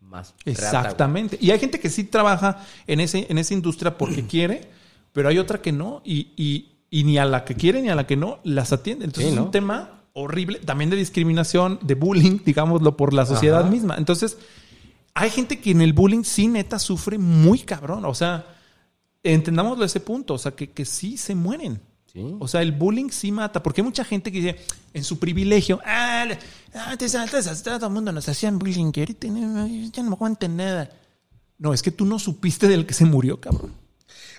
más. rata. Exactamente. y hay gente que sí trabaja en, ese, en esa industria porque quiere, pero hay otra que no. Y, y- y ni a la que quiere ni a la que no las atiende. Entonces Sí, es un tema horrible, también de discriminación, de bullying, digámoslo, por la sociedad Ajá. misma. Entonces, hay gente que en el bullying sí neta sufre muy cabrón. O sea, entendámoslo a ese punto. O sea, que, que sí se mueren. Sí. O sea, el bullying sí mata. Porque hay mucha gente que dice, en su privilegio, ah, le- ah, te saltas hasta todo el mundo nos hacían bullying, que ahorita no- ya no me aguantan nada. No, es que tú no supiste del que se murió, cabrón.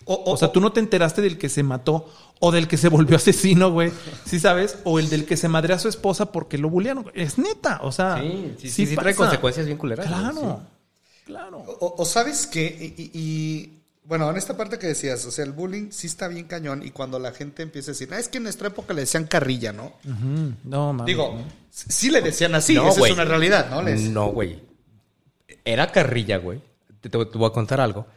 O, o- O sea, tú no te enteraste del que se mató o del que se volvió asesino, güey. ¿Sí sabes? O el del que se madre a su esposa porque lo bullearon. Es neta. O sea, Sí, sí, sí, sí trae consecuencias bien culeras. Claro. Claro. O, o sabes que, y, y- y, bueno, en esta parte que decías, o sea, el bullying sí está bien cañón y cuando la gente empieza a decir, ah, es que en nuestra época le decían carrilla, ¿no? No, mames. Digo, sí le decían así, No, esa es una realidad, ¿no? Les- No, güey. Era carrilla, güey. Te, te- te voy a contar algo.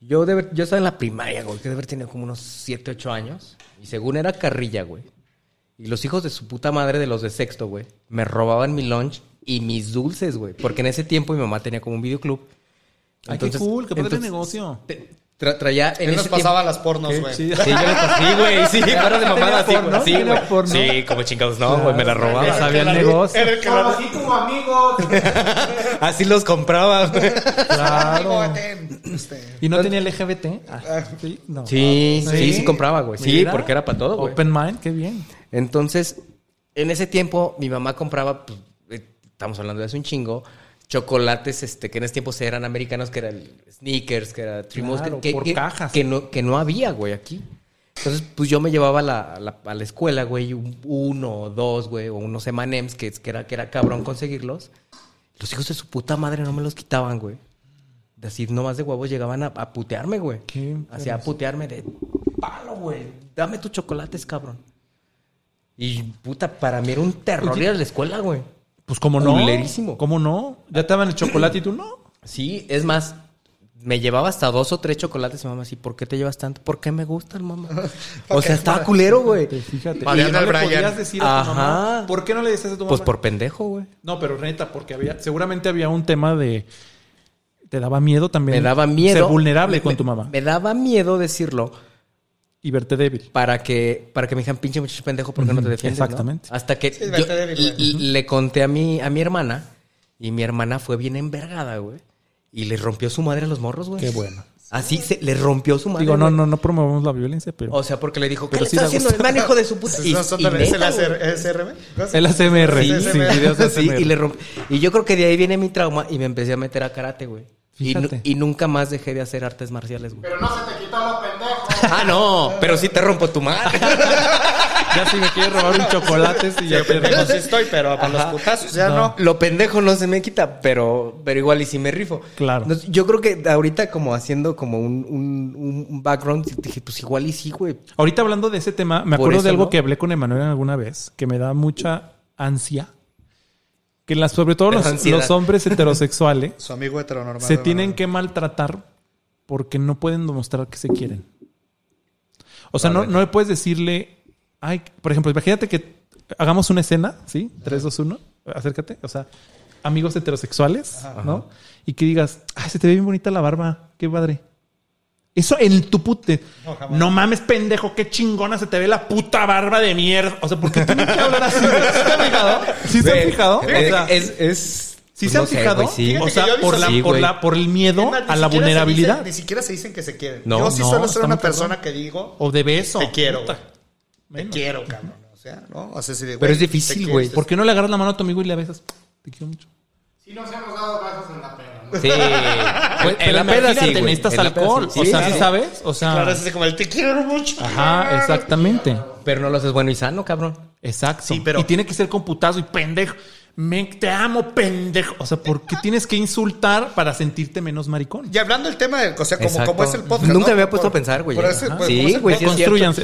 Yo, de, ver- yo estaba en la primaria, güey, que de haber tenido como unos 7, 8 años. Y según era carrilla, güey. Y los hijos de su puta madre de los de sexto, güey, me robaban mi lunch y mis dulces, güey. Porque en ese tiempo mi mamá tenía como un videoclub. Ay, qué cool, qué padre negocio. te- tra- traía en Él nos pasaba tiempo- las pornos, güey. Sí. Sí, yo le pasé, sí, güey, sí, fuera de mamada, sí, güey. Sí. Sí, como chingados, no, güey, me la robaba. sabía el Era negocio. el que lo- Conocí como amigos. Así los compraba, güey. Claro. Amigo, ten, este. ¿Y no tenía LGBT? Ah, sí, no. Sí, sí, ¿Sí? sí, compraba, güey. Sí, Mira. porque era para todo, güey. Open mind, qué bien. Entonces, en ese tiempo, mi mamá compraba, pues, eh, estamos hablando de hace un chingo, chocolates, este, que en ese tiempo se eran americanos, que eran Sneakers, que era Trimos, Claro, que, por que- cajas. Que no, que no había, güey, aquí. Entonces, pues yo me llevaba a la, a la, a la escuela, güey, un- uno o dos, güey, o unos M&M's, que, que, era, que era cabrón conseguirlos. Los hijos de su puta madre no me los quitaban, güey. De Así nomás de huevos llegaban a, a putearme, güey. Qué Hacía a putearme de palo, güey. Dame tus chocolates, cabrón. Y puta, para mí era un terror ir a la escuela, güey. Pues como no. Culerísimo. ¿Cómo no? Ya te daban el chocolate y tú no. Sí, es más, me llevaba hasta dos o tres chocolates y mamá así, ¿por qué te llevas tanto? Porque me gustan, mamá. o sea, estaba culero, güey. Fíjate. Mariana Y no le podías decir a tu Ajá. mamá. ¿Por qué no le decías a tu mamá? Pues por pendejo, güey. No, pero neta, porque había, seguramente había un tema de. Te daba miedo también. Me daba miedo. Ser vulnerable Me- con tu mamá. Me daba miedo decirlo y verte débil. para que, para que me dijeran, pinche muchacho pendejo, ¿por qué no te defiendes? no?" exactamente. Hasta que Sí, yo débil, le conté a mi, a mi hermana y mi hermana fue bien envergada, güey. Y le rompió su madre a los morros, güey. Qué bueno. Así se le rompió su madre. Digo, no, no, no promovemos la violencia, pero. O sea, porque le dijo, ¿qué Pero le sí está haciendo el man, hijo de su puta? No son tan- ¿Es el ACR SRM? el ACMR. Sí, sí, sí, videos sí, ACMR. y le romp- Y yo creo que de ahí viene mi trauma y me empecé a meter a karate, güey. Y, nu- Fíjate. y nunca más dejé de hacer artes marciales, güey. Pero no se te quitó lo pendejo. Ah, no, pero sí te rompo tu madre. Ya si me quieres robar un chocolate, sí, ya Pendejo sí estoy, pero para los putazos ya no. Lo pendejo no se me quita, pero, pero igual y si me rifo. Claro. No, yo creo que ahorita como haciendo como un, un, un background, dije, pues igual y sí, güey. Ahorita hablando de ese tema, me Por acuerdo eso, de algo ¿no? que hablé con Emanuel alguna vez, que me da mucha ansia. Que las, sobre todo los, hombres heterosexuales Su amigo heteronormal. se tienen que maltratar porque no pueden demostrar que se quieren. O sea, no, no le puedes decirle, ay, por ejemplo, imagínate que hagamos una escena, ¿sí? 3, 2, 1, acércate. O sea, amigos heterosexuales, ¿no? Y que digas, ay, se te ve bien bonita la barba, qué padre. Eso en tu pute. No, No, mames, pendejo, qué chingona se te ve la puta barba de mierda. O sea, ¿por qué tienen que hablar así? ¿Sí se han fijado? ¿Sí se han fijado? O Eh, sea, es, es, ¿Sí pues se han sé, fijado? sí. O sea, por, visto- la, Sí, por, güey. la, por el miedo a la vulnerabilidad. dicen- ni siquiera se dicen que se quieren. No, yo sí no, suelo está ser una cabrón. persona que digo, O de beso. te quiero. Te quiero, cabrón. O sea, ¿no? O sea, si de, Pero es difícil, güey, ¿Por qué no le agarras la mano a tu amigo y le besas? Te quiero mucho. Sí nos hemos dado besos en la pena. Sí. Pues, en la peda sí, güey. necesitas En la peda alcohol. sí. o Sí, sea, claro. ¿sí sabes? O sea, Claro, es así como el te quiero mucho. ajá, exactamente. Pero no lo haces bueno y sano, cabrón. Exacto. Sí, pero- Y tiene que ser con putazo y pendejo. Me, te amo, pendejo. O sea, ¿por qué tienes que insultar para sentirte menos maricón? Y hablando del tema de, o sea, como, como es el podcast. Nunca ¿no? me había puesto Por- a pensar, güey. ese- por- Sí, güey, sí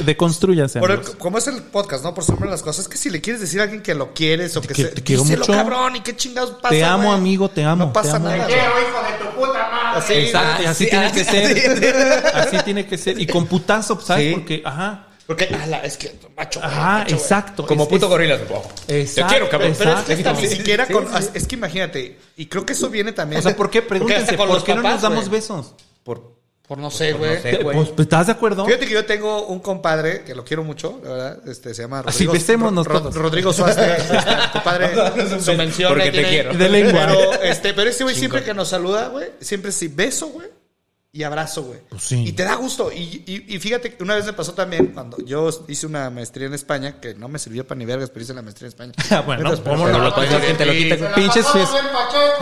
deconstruyanse. por el- amigos. como es el podcast, ¿no? Por siempre las cosas. Es que si le quieres decir a alguien que lo quieres o que que- se. te quiero mucho. cabrón, y qué chingados pasa. Te amo, güey? amigo, te amo, No pasa te amo. nada. Te quiero, hijo de tu puta madre. Así, Exacto, así sí, tiene que ser. Así tiene que ser. Y con putazo, ¿sabes? Sí. Porque, ajá. Porque, ala, es que macho. Ajá, macho, exacto. Como Es- puto es- gorila. Exacto, quiero, cabrón, Pero es que ni siquiera Sí, con. sí. Es que imagínate. Y creo que eso viene también. O sea, ¿por qué? Pregúntense, ¿por los qué no nos damos besos? Por, Por no sé, por güey. no sé, güey. Pues, ¿Estás de acuerdo? Fíjate que yo tengo un compadre que lo quiero mucho, la verdad. Este se llama Así Rodrigo. besémonos Ro- todos. Rodrigo Suárez. compadre, su mención. Porque te quiero. De lengua. Pero, este, pero ese güey siempre que nos saluda, güey, siempre sí, beso, güey. Y abrazo, güey. Pues sí. Y te da gusto. Y, y- y fíjate que una vez me pasó también cuando yo hice una maestría en España, que no me sirvió para ni vergas, pero hice la maestría en España. Ah, bueno, Entonces, ¿cómo pero- no? lo alguien te lo quita. Pinches fies-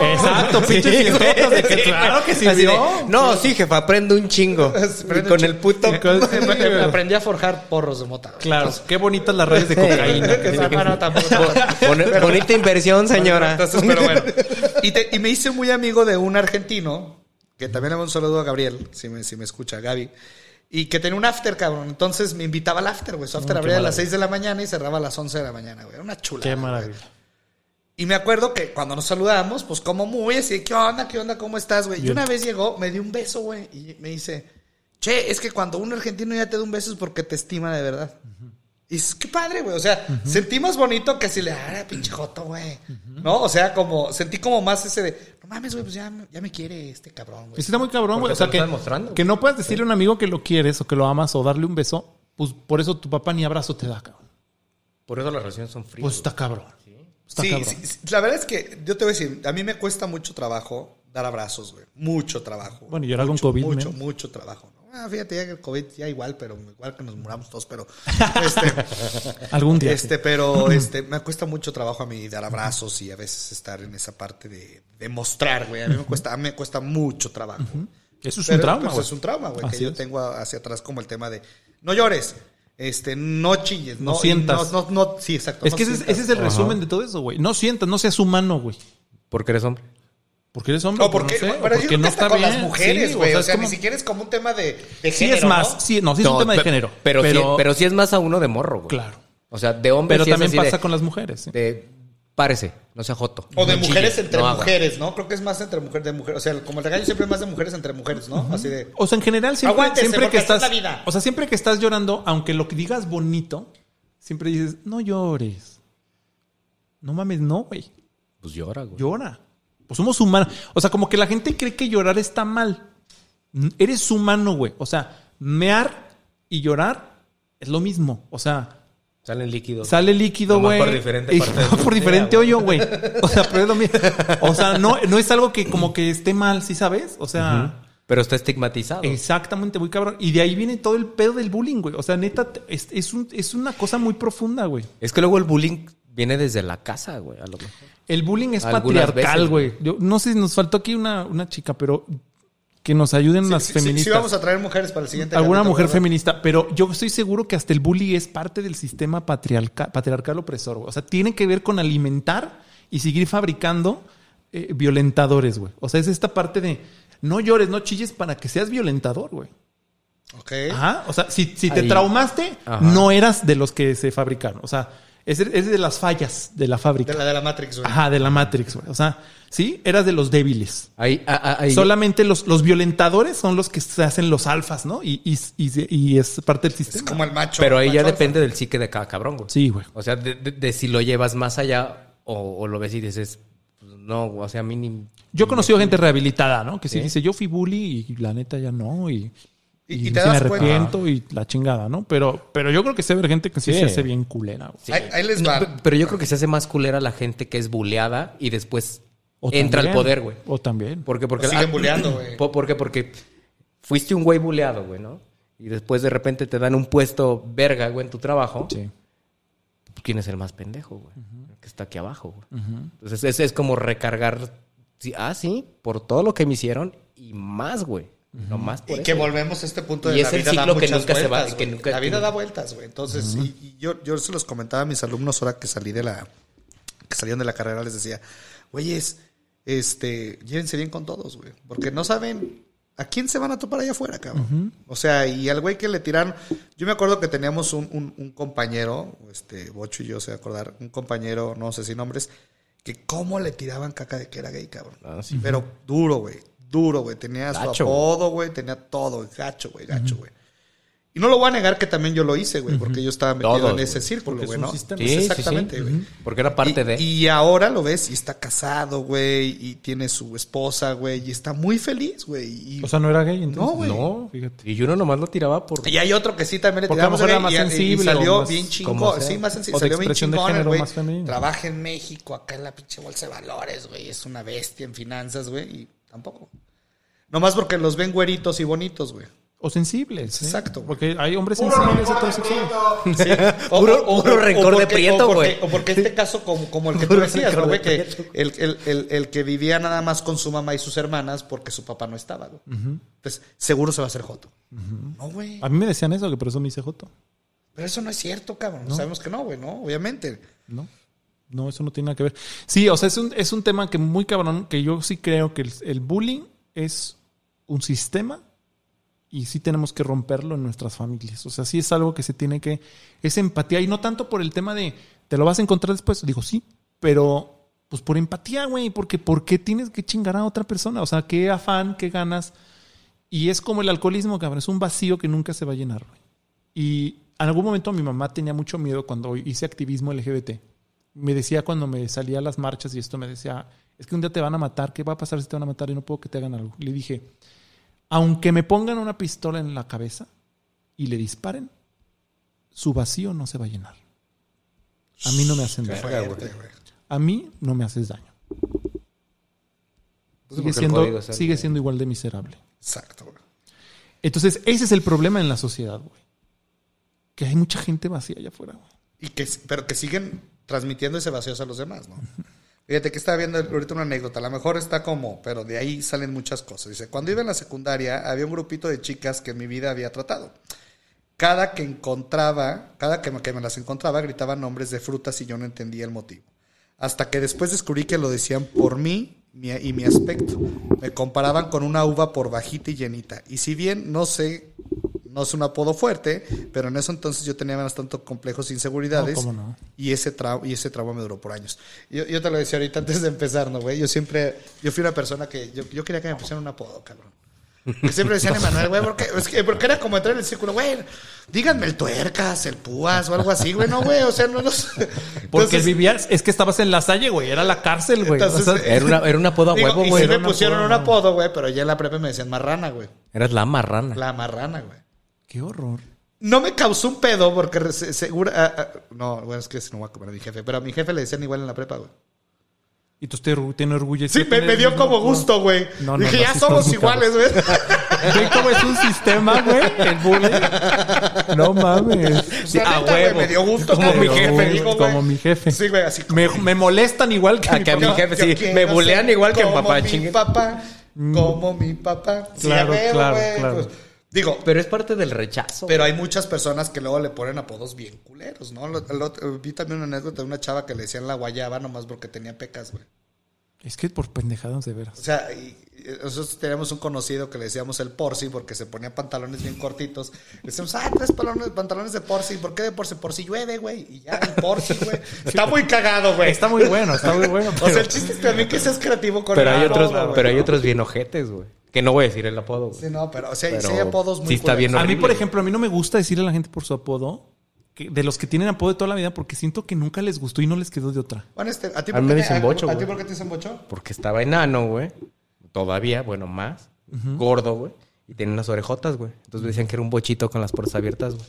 Exacto, pinches fiestotas de que claro que sirvió. no, sí, jefa, aprendo un chingo. Aprende y con el puto... Aprendí a forjar porros de mota. Claro, qué bonitas las redes de cocaína. Que no, no, no, bonita inversión, señora. Entonces, pero bueno. Y, te- y me hice muy amigo de un argentino, que también le un saludo a Gabriel, si me, si me escucha, Gaby. Y que tenía un after, cabrón. Entonces me invitaba al after, güey. Su after abría a las maravilla. 6 de la mañana y cerraba a las 11 de la mañana, güey. Era una chula. Qué maravilla. Y me acuerdo que cuando nos saludamos, pues como muy así, ¿qué onda? ¿Qué onda? ¿Cómo estás, güey? Y una vez llegó, me dio un beso, güey. Y me dice, che, es que cuando un argentino ya te da un beso es porque te estima de verdad. Y es qué padre, güey. O sea, sentí más bonito que si le ah, pinche joto, güey. ¿No? O sea, como, sentí como más ese de, no mames, güey, pues ya, me- ya me quiere este cabrón, güey. Está muy cabrón, güey. O sea, que, que no puedas decirle a un amigo que lo quieres o que lo amas o darle un beso, pues por eso tu papá ni abrazo te da, cabrón. Por eso las relaciones son frías. Pues está cabrón. Está Sí, cabrón. sí, sí. la verdad es que yo te voy a decir, a mí me cuesta mucho trabajo dar abrazos, güey. Mucho trabajo. Bueno, y ahora con COVID, Mucho, mucho trabajo. ¿No? Ah, fíjate, ya que el COVID ya igual, pero igual que nos muramos todos, pero este, Algún día. este, pero este, me cuesta mucho trabajo a mí dar abrazos y a veces estar en esa parte de, de mostrar, güey. A mí me cuesta, a mí me cuesta mucho trabajo. Eso es Pero, un trauma, pues, güey. es un trauma, güey, que yo es. tengo hacia atrás como el tema de no llores, este, no chilles, No no, sientas. No, no, no- sí, exacto. Es no que ese es, sientas. ese es el resumen de todo eso, güey. No sientas, no seas humano, güey. Porque eres hombre. Porque eres hombre. No, pues, porque, no sé, o pero yo porque creo no está con bien. las mujeres, Sí, güey. o sea, es como- ni siquiera es como un tema de, de Sí género, es más, ¿no? sí, no, sí es un tema de género. Pero, pero, sí, pero sí es más a uno de morro, güey. Claro. O sea, de hombre pero sí es también así pasa de, con las mujeres. sí. de párese, no sea joto. O de No mujeres entre mujeres, ¿no? Creo que es más entre mujeres de mujeres. O sea, como el regaño siempre es más de mujeres entre mujeres, ¿no? Así de. O sea, en general, siempre, Aguántese, siempre que es estás. la vida. O sea, siempre que estás llorando, aunque lo que digas bonito, siempre dices, no llores. No mames, no, güey. Pues llora, güey. Llora. Pues somos humanos. O sea, como que la gente cree que llorar está mal. Eres humano, güey. O sea, mear y llorar es lo mismo. O sea, Salen líquidos. sale líquido, güey. por diferente y parte de- por diferente hoyo, güey. O sea, pero es lo mismo. O sea, no, no es algo que como que esté mal, ¿sí sabes? O sea. Pero está estigmatizado. Exactamente, muy cabrón. Y de ahí viene todo el pedo del bullying, güey. O sea, neta, es, es, un- es una cosa muy profunda, güey. Es que luego el bullying viene desde la casa, güey, a lo mejor. El bullying es Algunas patriarcal, güey. Yo no sé si nos faltó aquí una, una chica, pero que nos ayuden las Sí, sí, sí, feministas. sí, vamos a traer mujeres para el siguiente. Alguna capítulo, mujer ¿verdad? feminista, pero yo estoy seguro que hasta el bullying es parte del sistema patriarcal, patriarcal opresor, güey. O sea, tiene que ver con alimentar y seguir fabricando eh, violentadores, güey. O sea, es esta parte de no llores, no chilles para que seas violentador, güey. Ok. Ajá. O sea, si, si te Ahí. traumaste, Ajá. no eras de los que se fabricaron. O sea, es, es de las fallas de la fábrica. De la de la Matrix, güey. Ajá, de la Matrix, güey. O sea, sí, eras de los débiles. Ahí, ahí- Solamente los, los violentadores son los que se hacen los alfas, ¿no? Y, y, y- y es parte del Es sistema. como el macho. pero ahí el ya macho depende del psique de cada cabrón, güey. Sí, güey. O sea, de, de- de si lo llevas más allá o, o lo ves y dices, pues, no, o sea, a mí ni... Yo he conocido gente rehabilitada, ¿no? Que sí, Sí. dice, yo fui bully y la neta ya no. Y, Y- y, y te sí me das cuenta. arrepiento y la chingada, ¿no? Pero, pero yo creo que se ve gente que sí, Sí. se hace bien culera, güey. Ahí, ahí les va. pe- pero yo creo que se hace más culera la gente que es buleada y después O entra al poder, güey. O también. Porque, porque, O siguen ah, buleando, güey. po- ¿Por qué? Porque fuiste un güey buleado, güey, ¿no? Y después de repente te dan un puesto verga, güey, en tu trabajo. Sí. ¿Quién es el más pendejo, güey? El que está aquí abajo, güey. Entonces es, es como recargar, sí, ah, sí, por todo lo que me hicieron y más, güey. No más por Y eso. que volvemos a este punto de Y la es el vida da ciclo que nunca se va- vueltas, que güey. nunca- La vida da vueltas, güey. Entonces, y, y yo, yo se los comentaba a mis alumnos ahora que salí de la... Que salían de la carrera, les decía, güeyes, este, llévense bien con todos, güey. Porque no saben a quién se van a topar allá afuera, cabrón. O sea, y al güey que le tiraron... Yo me acuerdo que teníamos un, un- un compañero, este, Bocho y yo se va a acordar, un compañero, no sé si nombres, que cómo le tiraban caca de que era gay, cabrón. Ah, sí. Pero duro, güey. Duro, güey. Tenía su Gacho, apodo, güey. Tenía todo. güey. Gacho, güey. Gacho, güey. Y no lo voy a negar que también yo lo hice, güey. Porque yo estaba metido Todos, en ese círculo, Porque güey, es un ¿no? sistema. Sí, sí, sí. exactamente, güey. Porque era parte y, de... y ahora lo ves y está casado, güey. Y tiene su esposa, güey. Y está muy feliz, güey. Y, O sea, no era gay, entonces. No, güey. no, Fíjate. Y uno nomás lo tiraba por... y hay otro que sí también le Porque a lo tiramos mejor de era gay más y- y, sensible salió o más- bien chingón. Sí, más sensible. de Salió bien expresión de chingón, güey. Trabaja en México, acá en la pinche bolsa de valores, güey. Es una bestia en finanzas, güey. Y tampoco. Nomás porque los ven güeritos y bonitos, güey. O sensibles. ¿eh? Exacto, güey. Porque hay hombres Puro sensibles heterosexuales. Prieto. O, Puro- puro rencor de porque- prieto, o porque- güey. O porque este caso, como, como el que tú Puro decías, ¿no, rencor güey? de Que el, el, el, el que vivía nada más con su mamá y sus hermanas porque su papá no estaba, güey. Entonces, seguro se va a hacer joto. No, güey. A mí me decían eso, que por eso me hice joto. Pero eso no es cierto, cabrón. Sabemos que no, güey, ¿no? Obviamente. No, no, eso no tiene nada que ver. Sí, o sea, es un, es un tema que muy cabrón, que yo sí creo que el, el bullying es un sistema y sí tenemos que romperlo en nuestras familias. O sea, sí es algo que se tiene que, es empatía y no tanto por el tema de, te lo vas a encontrar después. Digo, sí, pero pues por empatía, güey, porque ¿por qué tienes que chingar a otra persona? O sea, qué afán, qué ganas. Y es como el alcoholismo, cabrón, es un vacío que nunca se va a llenar, güey. Y en algún momento mi mamá tenía mucho miedo cuando hice activismo LGBT. Me decía cuando me salía a las marchas y esto me decía, es que un día te van a matar, ¿qué va a pasar si te van a matar y no puedo que te hagan algo? Le dije, aunque me pongan una pistola en la cabeza y le disparen, su vacío no se va a llenar. A mí no me hacen daño. Fuerte. A mí no me haces daño. Pues Sigue siendo, sigue siendo igual de miserable. Exacto, güey. Entonces, ese es el problema en la sociedad, güey. Que hay mucha gente vacía allá afuera, güey. Y que, pero que siguen transmitiendo ese vacío a los demás, ¿no? Fíjate que estaba viendo ahorita una anécdota, a lo mejor está como, pero de ahí salen muchas cosas. Dice, cuando iba en la secundaria había un grupito de chicas que en mi vida había tratado. Cada que encontraba, cada que me, las encontraba, gritaban nombres de frutas y yo no entendía el motivo. Hasta que después descubrí que lo decían por mí mi- y mi aspecto. Me comparaban con una uva por bajita y llenita. Y si bien no sé, no es un apodo fuerte, pero en eso entonces yo tenía bastante complejos e inseguridades. No, ¿cómo no? Y ese, trau- y ese trauma me duró por años. Yo, yo te lo decía ahorita antes de empezar, ¿no, güey? Yo siempre, yo fui una persona que, yo, yo quería que me pusieran un apodo, cabrón. Que siempre decían Emanuel, güey, porque, es que, porque era como entrar en el círculo, güey, díganme el tuercas, el púas o algo así, güey, no, güey, o sea, no nos... Porque vivías, es que estabas en la salle, güey. Era la cárcel, güey. Entonces, O sea, Era, una, era un apodo a huevo, y güey. sí me pusieron apodo, un apodo, güey, pero ya en la prepa me decían marrana, güey. Eras la marrana. La marrana, güey. Qué horror. No me causó un pedo porque re- se- segura... ah, ah, no, bueno, es que si no voy a comer a mi jefe, pero a mi jefe le decían igual en la prepa, güey. Y tú te tiene orgullo. Sí, me, me dio como gusto, güey. No, no, Dije, no, ya sí somos iguales, güey. ¿Ve cómo es un sistema, güey? El bullying. No mames. Sí, a neta. Me dio gusto Como mi jefe, güey. como mi jefe. Sí, güey, así como... Me, me molestan igual que Ah, mi que a mi jefe, sí. Me bulean igual que mi como papá, mi papá, como mi papá. Sí, Claro, a claro, güey, claro. pues, digo, Pero es parte del rechazo. pero hay muchas personas que luego le ponen apodos bien culeros, ¿no? Lo- lo- vi también una anécdota de una chava que le decían la guayaba nomás porque tenía pecas, güey. Es que por pendejadas de O veras. sea, y- y nosotros teníamos un conocido que le decíamos el Porci porque se ponía pantalones bien cortitos. Le decíamos, ah, tres pantalones, pantalones de Porci. ¿Por qué de Porci? Por si llueve, güey. Y ya, el Porci, güey. Está muy cagado, güey. Está muy bueno, está muy bueno. O sea, el chiste es también que seas creativo con pero el hay otros, pero hay otros bien ojetes, güey. Que no voy a decir el apodo, güey. Sí, no, pero o sea, Pero sí hay apodos muy sí está bien. A mí, por ejemplo, a mí no me gusta decirle a la gente por su apodo, que, de los que tienen apodo de toda la vida, porque siento que nunca les gustó y no les quedó de otra. Bueno, este, ¿a ti por mí qué me te- dicen a- bocho, ¿A ti por qué te dicen bocho? Porque estaba enano, güey. Todavía, bueno, más. Gordo, güey. Y tenía unas orejotas, güey. Entonces me decían que era un bochito con las puertas abiertas, güey.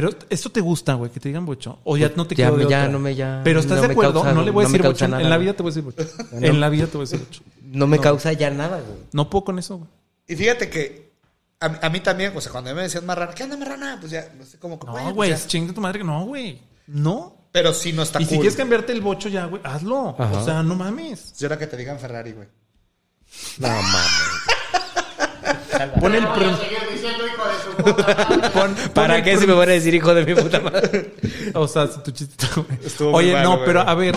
Pero esto te gusta, güey, que te digan bocho. O ya no te Ya de ya otra. no me- ya Pero estás no de acuerdo, causa- no le voy a no decir bocho. nada, en la vida te voy a decir bocho. No. En la vida te voy a decir bocho. No me causa ya nada, güey. No puedo con eso, güey. Y fíjate que a, a mí también, o sea, cuando me decían marrana, ¿qué onda marrana? Pues ya, no sé cómo. No, pues güey, chinga tu madre. No, güey. No. Pero sí no está y cool. si quieres cambiarte el bocho ya, güey, hazlo. Ajá. O sea, no mames. Yo era que te digan Ferrari, güey. No mames. Pon el Voy pon- ¿Para qué si me van a decir hijo de mi puta madre? O sea, si tu chiste muy Oye, malo, no, güey. pero a ver,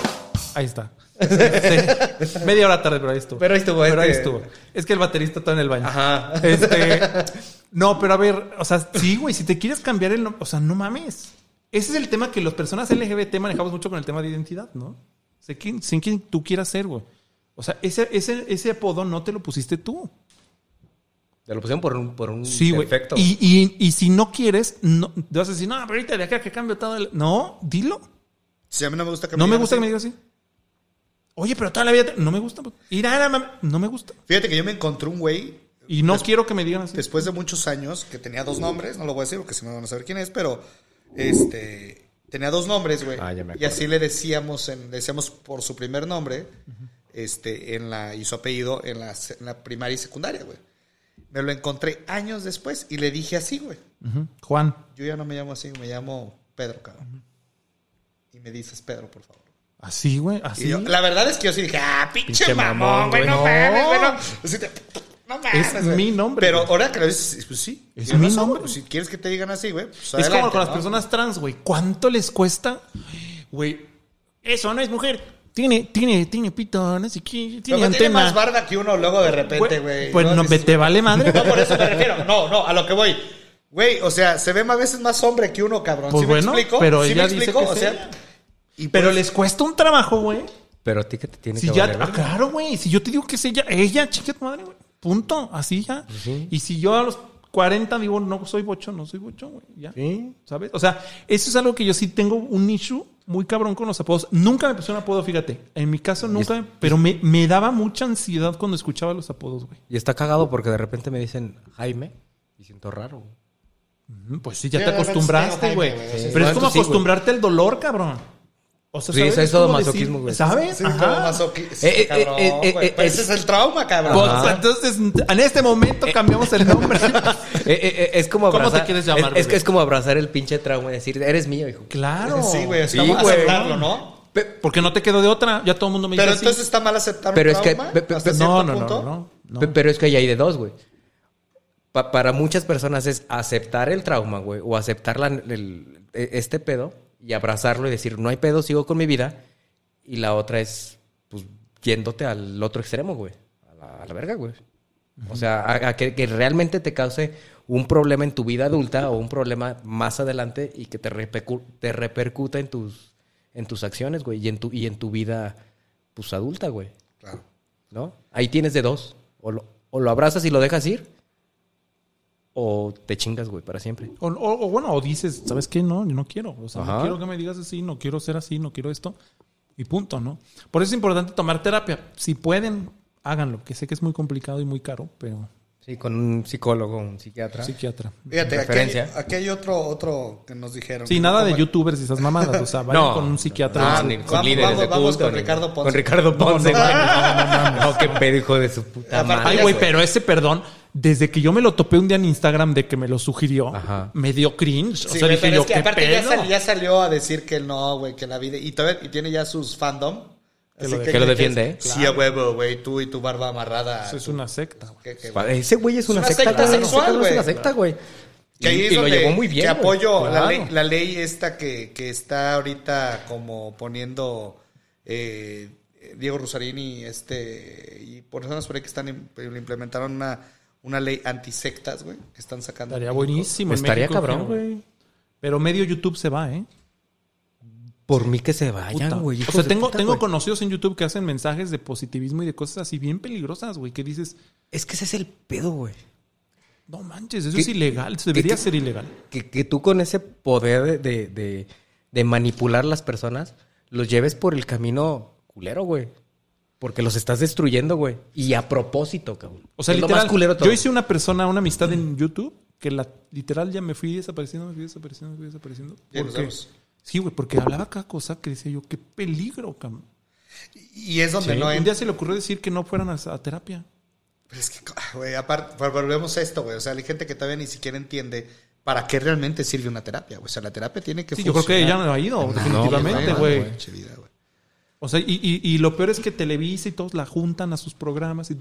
ahí está. Sí. Media hora tarde, pero ahí estuvo. Pero ahí estuvo, Pero ahí este- estuvo. Es que el baterista está en el baño. Ajá. Este, no, pero a ver, o sea, sí, güey, si te quieres cambiar el nombre, o sea, no mames. Ese es el tema que las personas LGBT manejamos mucho con el tema de identidad, ¿no? Sé quién, sé quién tú quieras ser, güey. O sea, ese, ese, ese apodo no te lo pusiste tú. Te lo pusieron por un, por un Sí, defecto. Y, y, y si no quieres, no, te vas a decir, no, pero ahorita de acá que cambio todo el... No, dilo. Sí, a mí no me gusta que No me gusta que así. me digas así. Oye, pero toda la vida... te- No me gusta. pues. Ir a la mam- No me gusta. Fíjate que yo me encontré un güey Y no quiero que me digan así. después de muchos años que tenía dos nombres, no lo voy a decir porque si no van a saber quién es, pero este tenía dos nombres, güey. Ah, ya me y así le decíamos, en, le decíamos por su primer nombre. este, en la, y su apellido en la, se- en la primaria y secundaria, güey. Me lo encontré años después y le dije así, güey. Juan. Yo ya no me llamo así, me llamo Pedro, cabrón. Y me dices Pedro, por favor. Así, güey. Así. yo- la verdad es que yo sí dije, ah, pinche, Pinche mamón, güey, no, no. mames, güey, no. Así no mames, Es güey. mi nombre, Pero güey. ahora que lo dices, pues sí. Es mi razón, nombre. pues, si quieres que te digan así, güey, pues es adelante, como con las personas trans, güey. ¿Cuánto les cuesta? Güey, eso no es mujer. Tiene, tiene, tiene pito, no sé qué, tiene Luego tiene más antena. barba que uno luego de repente, güey. Pues no, Dices, te vale madre. No, por eso me refiero. No, no, a lo que voy. Güey, o sea, se ve más veces más hombre que uno, cabrón. Pues ¿Sí bueno, me explico? pero ¿Sí ella me dice explico? que o sea, y Pero pues- les cuesta un trabajo, güey. Pero a ti que te tiene Si que ya, valer ah, claro, güey. Si yo te digo que es ella, ella, chica tu madre, güey. Punto. Así ya. Sí. Y si yo a los 40 digo, no soy bocho, no soy bocho, güey. Ya. Sí. ¿Sabes? O sea, eso es algo que yo sí tengo un issue muy cabrón con los apodos. Nunca me puse un apodo, fíjate. En mi caso nunca, pero me, me daba mucha ansiedad cuando escuchaba los apodos, güey. Y está cagado porque de repente me dicen Jaime y siento raro. Pues sí, ya Sí, te acostumbraste, güey. Sí. Pero es como acostumbrarte al dolor, cabrón. O sea, Sí, es todo masoquismo, güey. ¿Sabes? Sí, masoquismo. Eh, eh, cabrón, eh, eh, güey. eh, ese es el trauma, cabrón. Pues, entonces, en este momento cambiamos el nombre. Eh, eh, eh, es como ¿Cómo abrazar. te quieres llamar, Es, es que como abrazar el pinche trauma y decir, eres mío, hijo. claro. Sí, güey, es Sí, güey. aceptarlo, ¿no? Pe- Porque no te quedó de otra. Ya todo el mundo me dice Pero así. entonces está mal aceptar Pero un es que- trauma pe- hasta no, no, no, punto. no, no. Pe- Pero es que ahí hay de dos, güey. Pa- para muchas personas es aceptar el trauma, güey, o aceptar la- el- e- este pedo y abrazarlo y decir, no hay pedo, sigo con mi vida. Y la otra es, pues, yéndote al otro extremo, güey. A la, a la verga, güey. O sea, a, a que, que realmente te cause un problema en tu vida adulta o un problema más adelante y que te, repercu- te repercuta en tus, en tus acciones, güey, y en tu, y en tu vida, pues, adulta, güey. Claro. ¿no? Ahí tienes de dos. O lo, o lo abrazas y lo dejas ir, o te chingas, güey, para siempre. O, o- o bueno, o dices, ¿sabes qué? No, yo no quiero. O sea, no quiero que me digas así, no quiero ser así, no quiero esto. Y punto, ¿no? Por eso es importante tomar terapia. Si pueden, háganlo, que sé que es muy complicado y muy caro, pero Sí, con un psicólogo, un psiquiatra. psiquiatra. Fíjate, aquí aquí hay otro, otro que nos dijeron. Sí, nada de youtubers y esas mamadas. O sea, vayan con un psiquiatra. No, ni Vamos, con líderes vamos, de vamos con ni- Ricardo Ponce. Con Ricardo Ponce, güey. No, qué pedo, hijo de su puta madre. Ay, güey, pero ese perdón, desde que yo me lo topé un día en Instagram de que me lo sugirió, Ajá. me dio cringe. Sí, o sea, dije pero yo, es que ¿qué aparte ya, pedo? sal- ya salió a decir que no, güey, que la vida. Y todavía y tiene ya sus fandom. Que lo- que lo defiende, ¿eh? Sí, a huevo, güey. Tú y tu barba amarrada. Eso es una secta. güey. Que, que- Ese güey es una, una secta, sexual, güey. Es una secta, güey. que Y, lo llevó muy bien. Que apoyo la, ley, la ley esta que, que está ahorita como poniendo eh, Diego Rusarini este, y personas por ahí que están im- implementaron una, una ley antisectas, güey, que están sacando. Estaría buenísimo. en Estaría México, cabrón, güey. Pero medio YouTube se va, ¿eh? Por mí que se vayan, güey. o sea, tengo, puta, tengo conocidos en YouTube que hacen mensajes de positivismo y de cosas así bien peligrosas, güey, que dices, Es que ese es el pedo, güey. no manches, eso ¿Qué- es ilegal, eso debería ser ilegal. que, que tú con ese poder de, de, de- de manipular las personas, los lleves por el camino culero, güey. Porque los estás destruyendo, güey. Y a propósito, cabrón. O sea, Es lo literal, más culero de todo. yo hice una persona, una amistad en YouTube que la literal ya me fui desapareciendo, me fui desapareciendo, me fui desapareciendo. Ya Porque, sí, güey, porque hablaba cada cosa que decía yo, qué peligro, cabrón. Y es donde Sí, no Un día se le ocurrió decir que no fueran a, a terapia. Pero es que, güey, aparte, pues, volvemos a esto, güey. O sea, hay gente que todavía ni siquiera entiende para qué realmente sirve una terapia, güey. O sea, la terapia tiene que Sí, yo creo que ella no ha ido, definitivamente, no, güey. vida, güey. O sea, y, y- y lo peor es que Televisa y todos la juntan a sus programas. Y,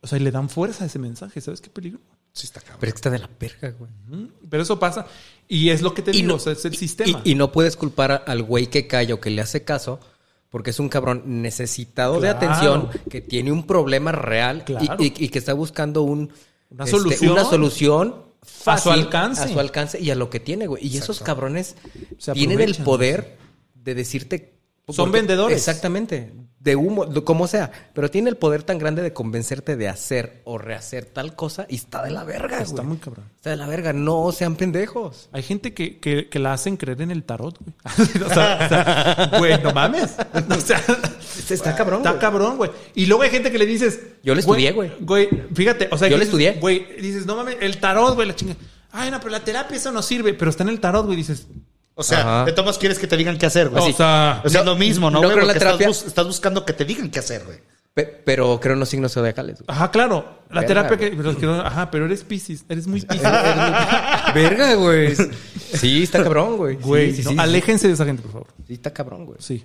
o sea, y le dan fuerza a ese mensaje. ¿Sabes qué peligro? Sí, está cabrón. Pero es que está de la verga, güey. Pero eso pasa. Y es lo que te digo, o sea, es el sistema. Y, y no puedes culpar a- al güey que calla o que le hace caso, porque es un cabrón necesitado de atención, que tiene un problema real y- Claro. y, y que está buscando un, Una este, solución. una solución A su fácil, alcance. A su alcance y a lo que tiene, güey. Y esos cabrones tienen el poder de decirte. Son vendedores. Exactamente. De humo, de- como sea. Pero tiene el poder tan grande de convencerte de hacer o rehacer tal cosa y está de la verga, Está güey. muy cabrón. Está de la verga. No sean pendejos. Hay gente que, que, que la hacen creer en el tarot, güey. o sea, o sea, güey, no mames. O sea, Está cabrón, está güey. cabrón, güey. Y luego hay gente que le dices. Yo le estudié, güey. Güey, fíjate, o sea, Yo le dices, estudié. Güey, dices, no mames, el tarot, güey, la chinga. Ay, no, pero la terapia eso no sirve. Pero está en el tarot, güey, dices. O sea, Ajá. de todos quieres que te digan qué hacer, güey. O sea, O sea, No, lo mismo, ¿no, no güey? creo la estás, terapia. bus- estás buscando que te digan qué hacer, güey. Pe- pero creo en los signos zodiacales. güey. ajá, claro. La Verga, terapia que, pero es que no- ajá, pero eres Pisces, eres muy Pisces. Verga, güey. Sí, está cabrón, güey. Güey, sí, sí, no, sí, sí. aléjense de esa gente, por favor. Sí, está cabrón, güey. Sí.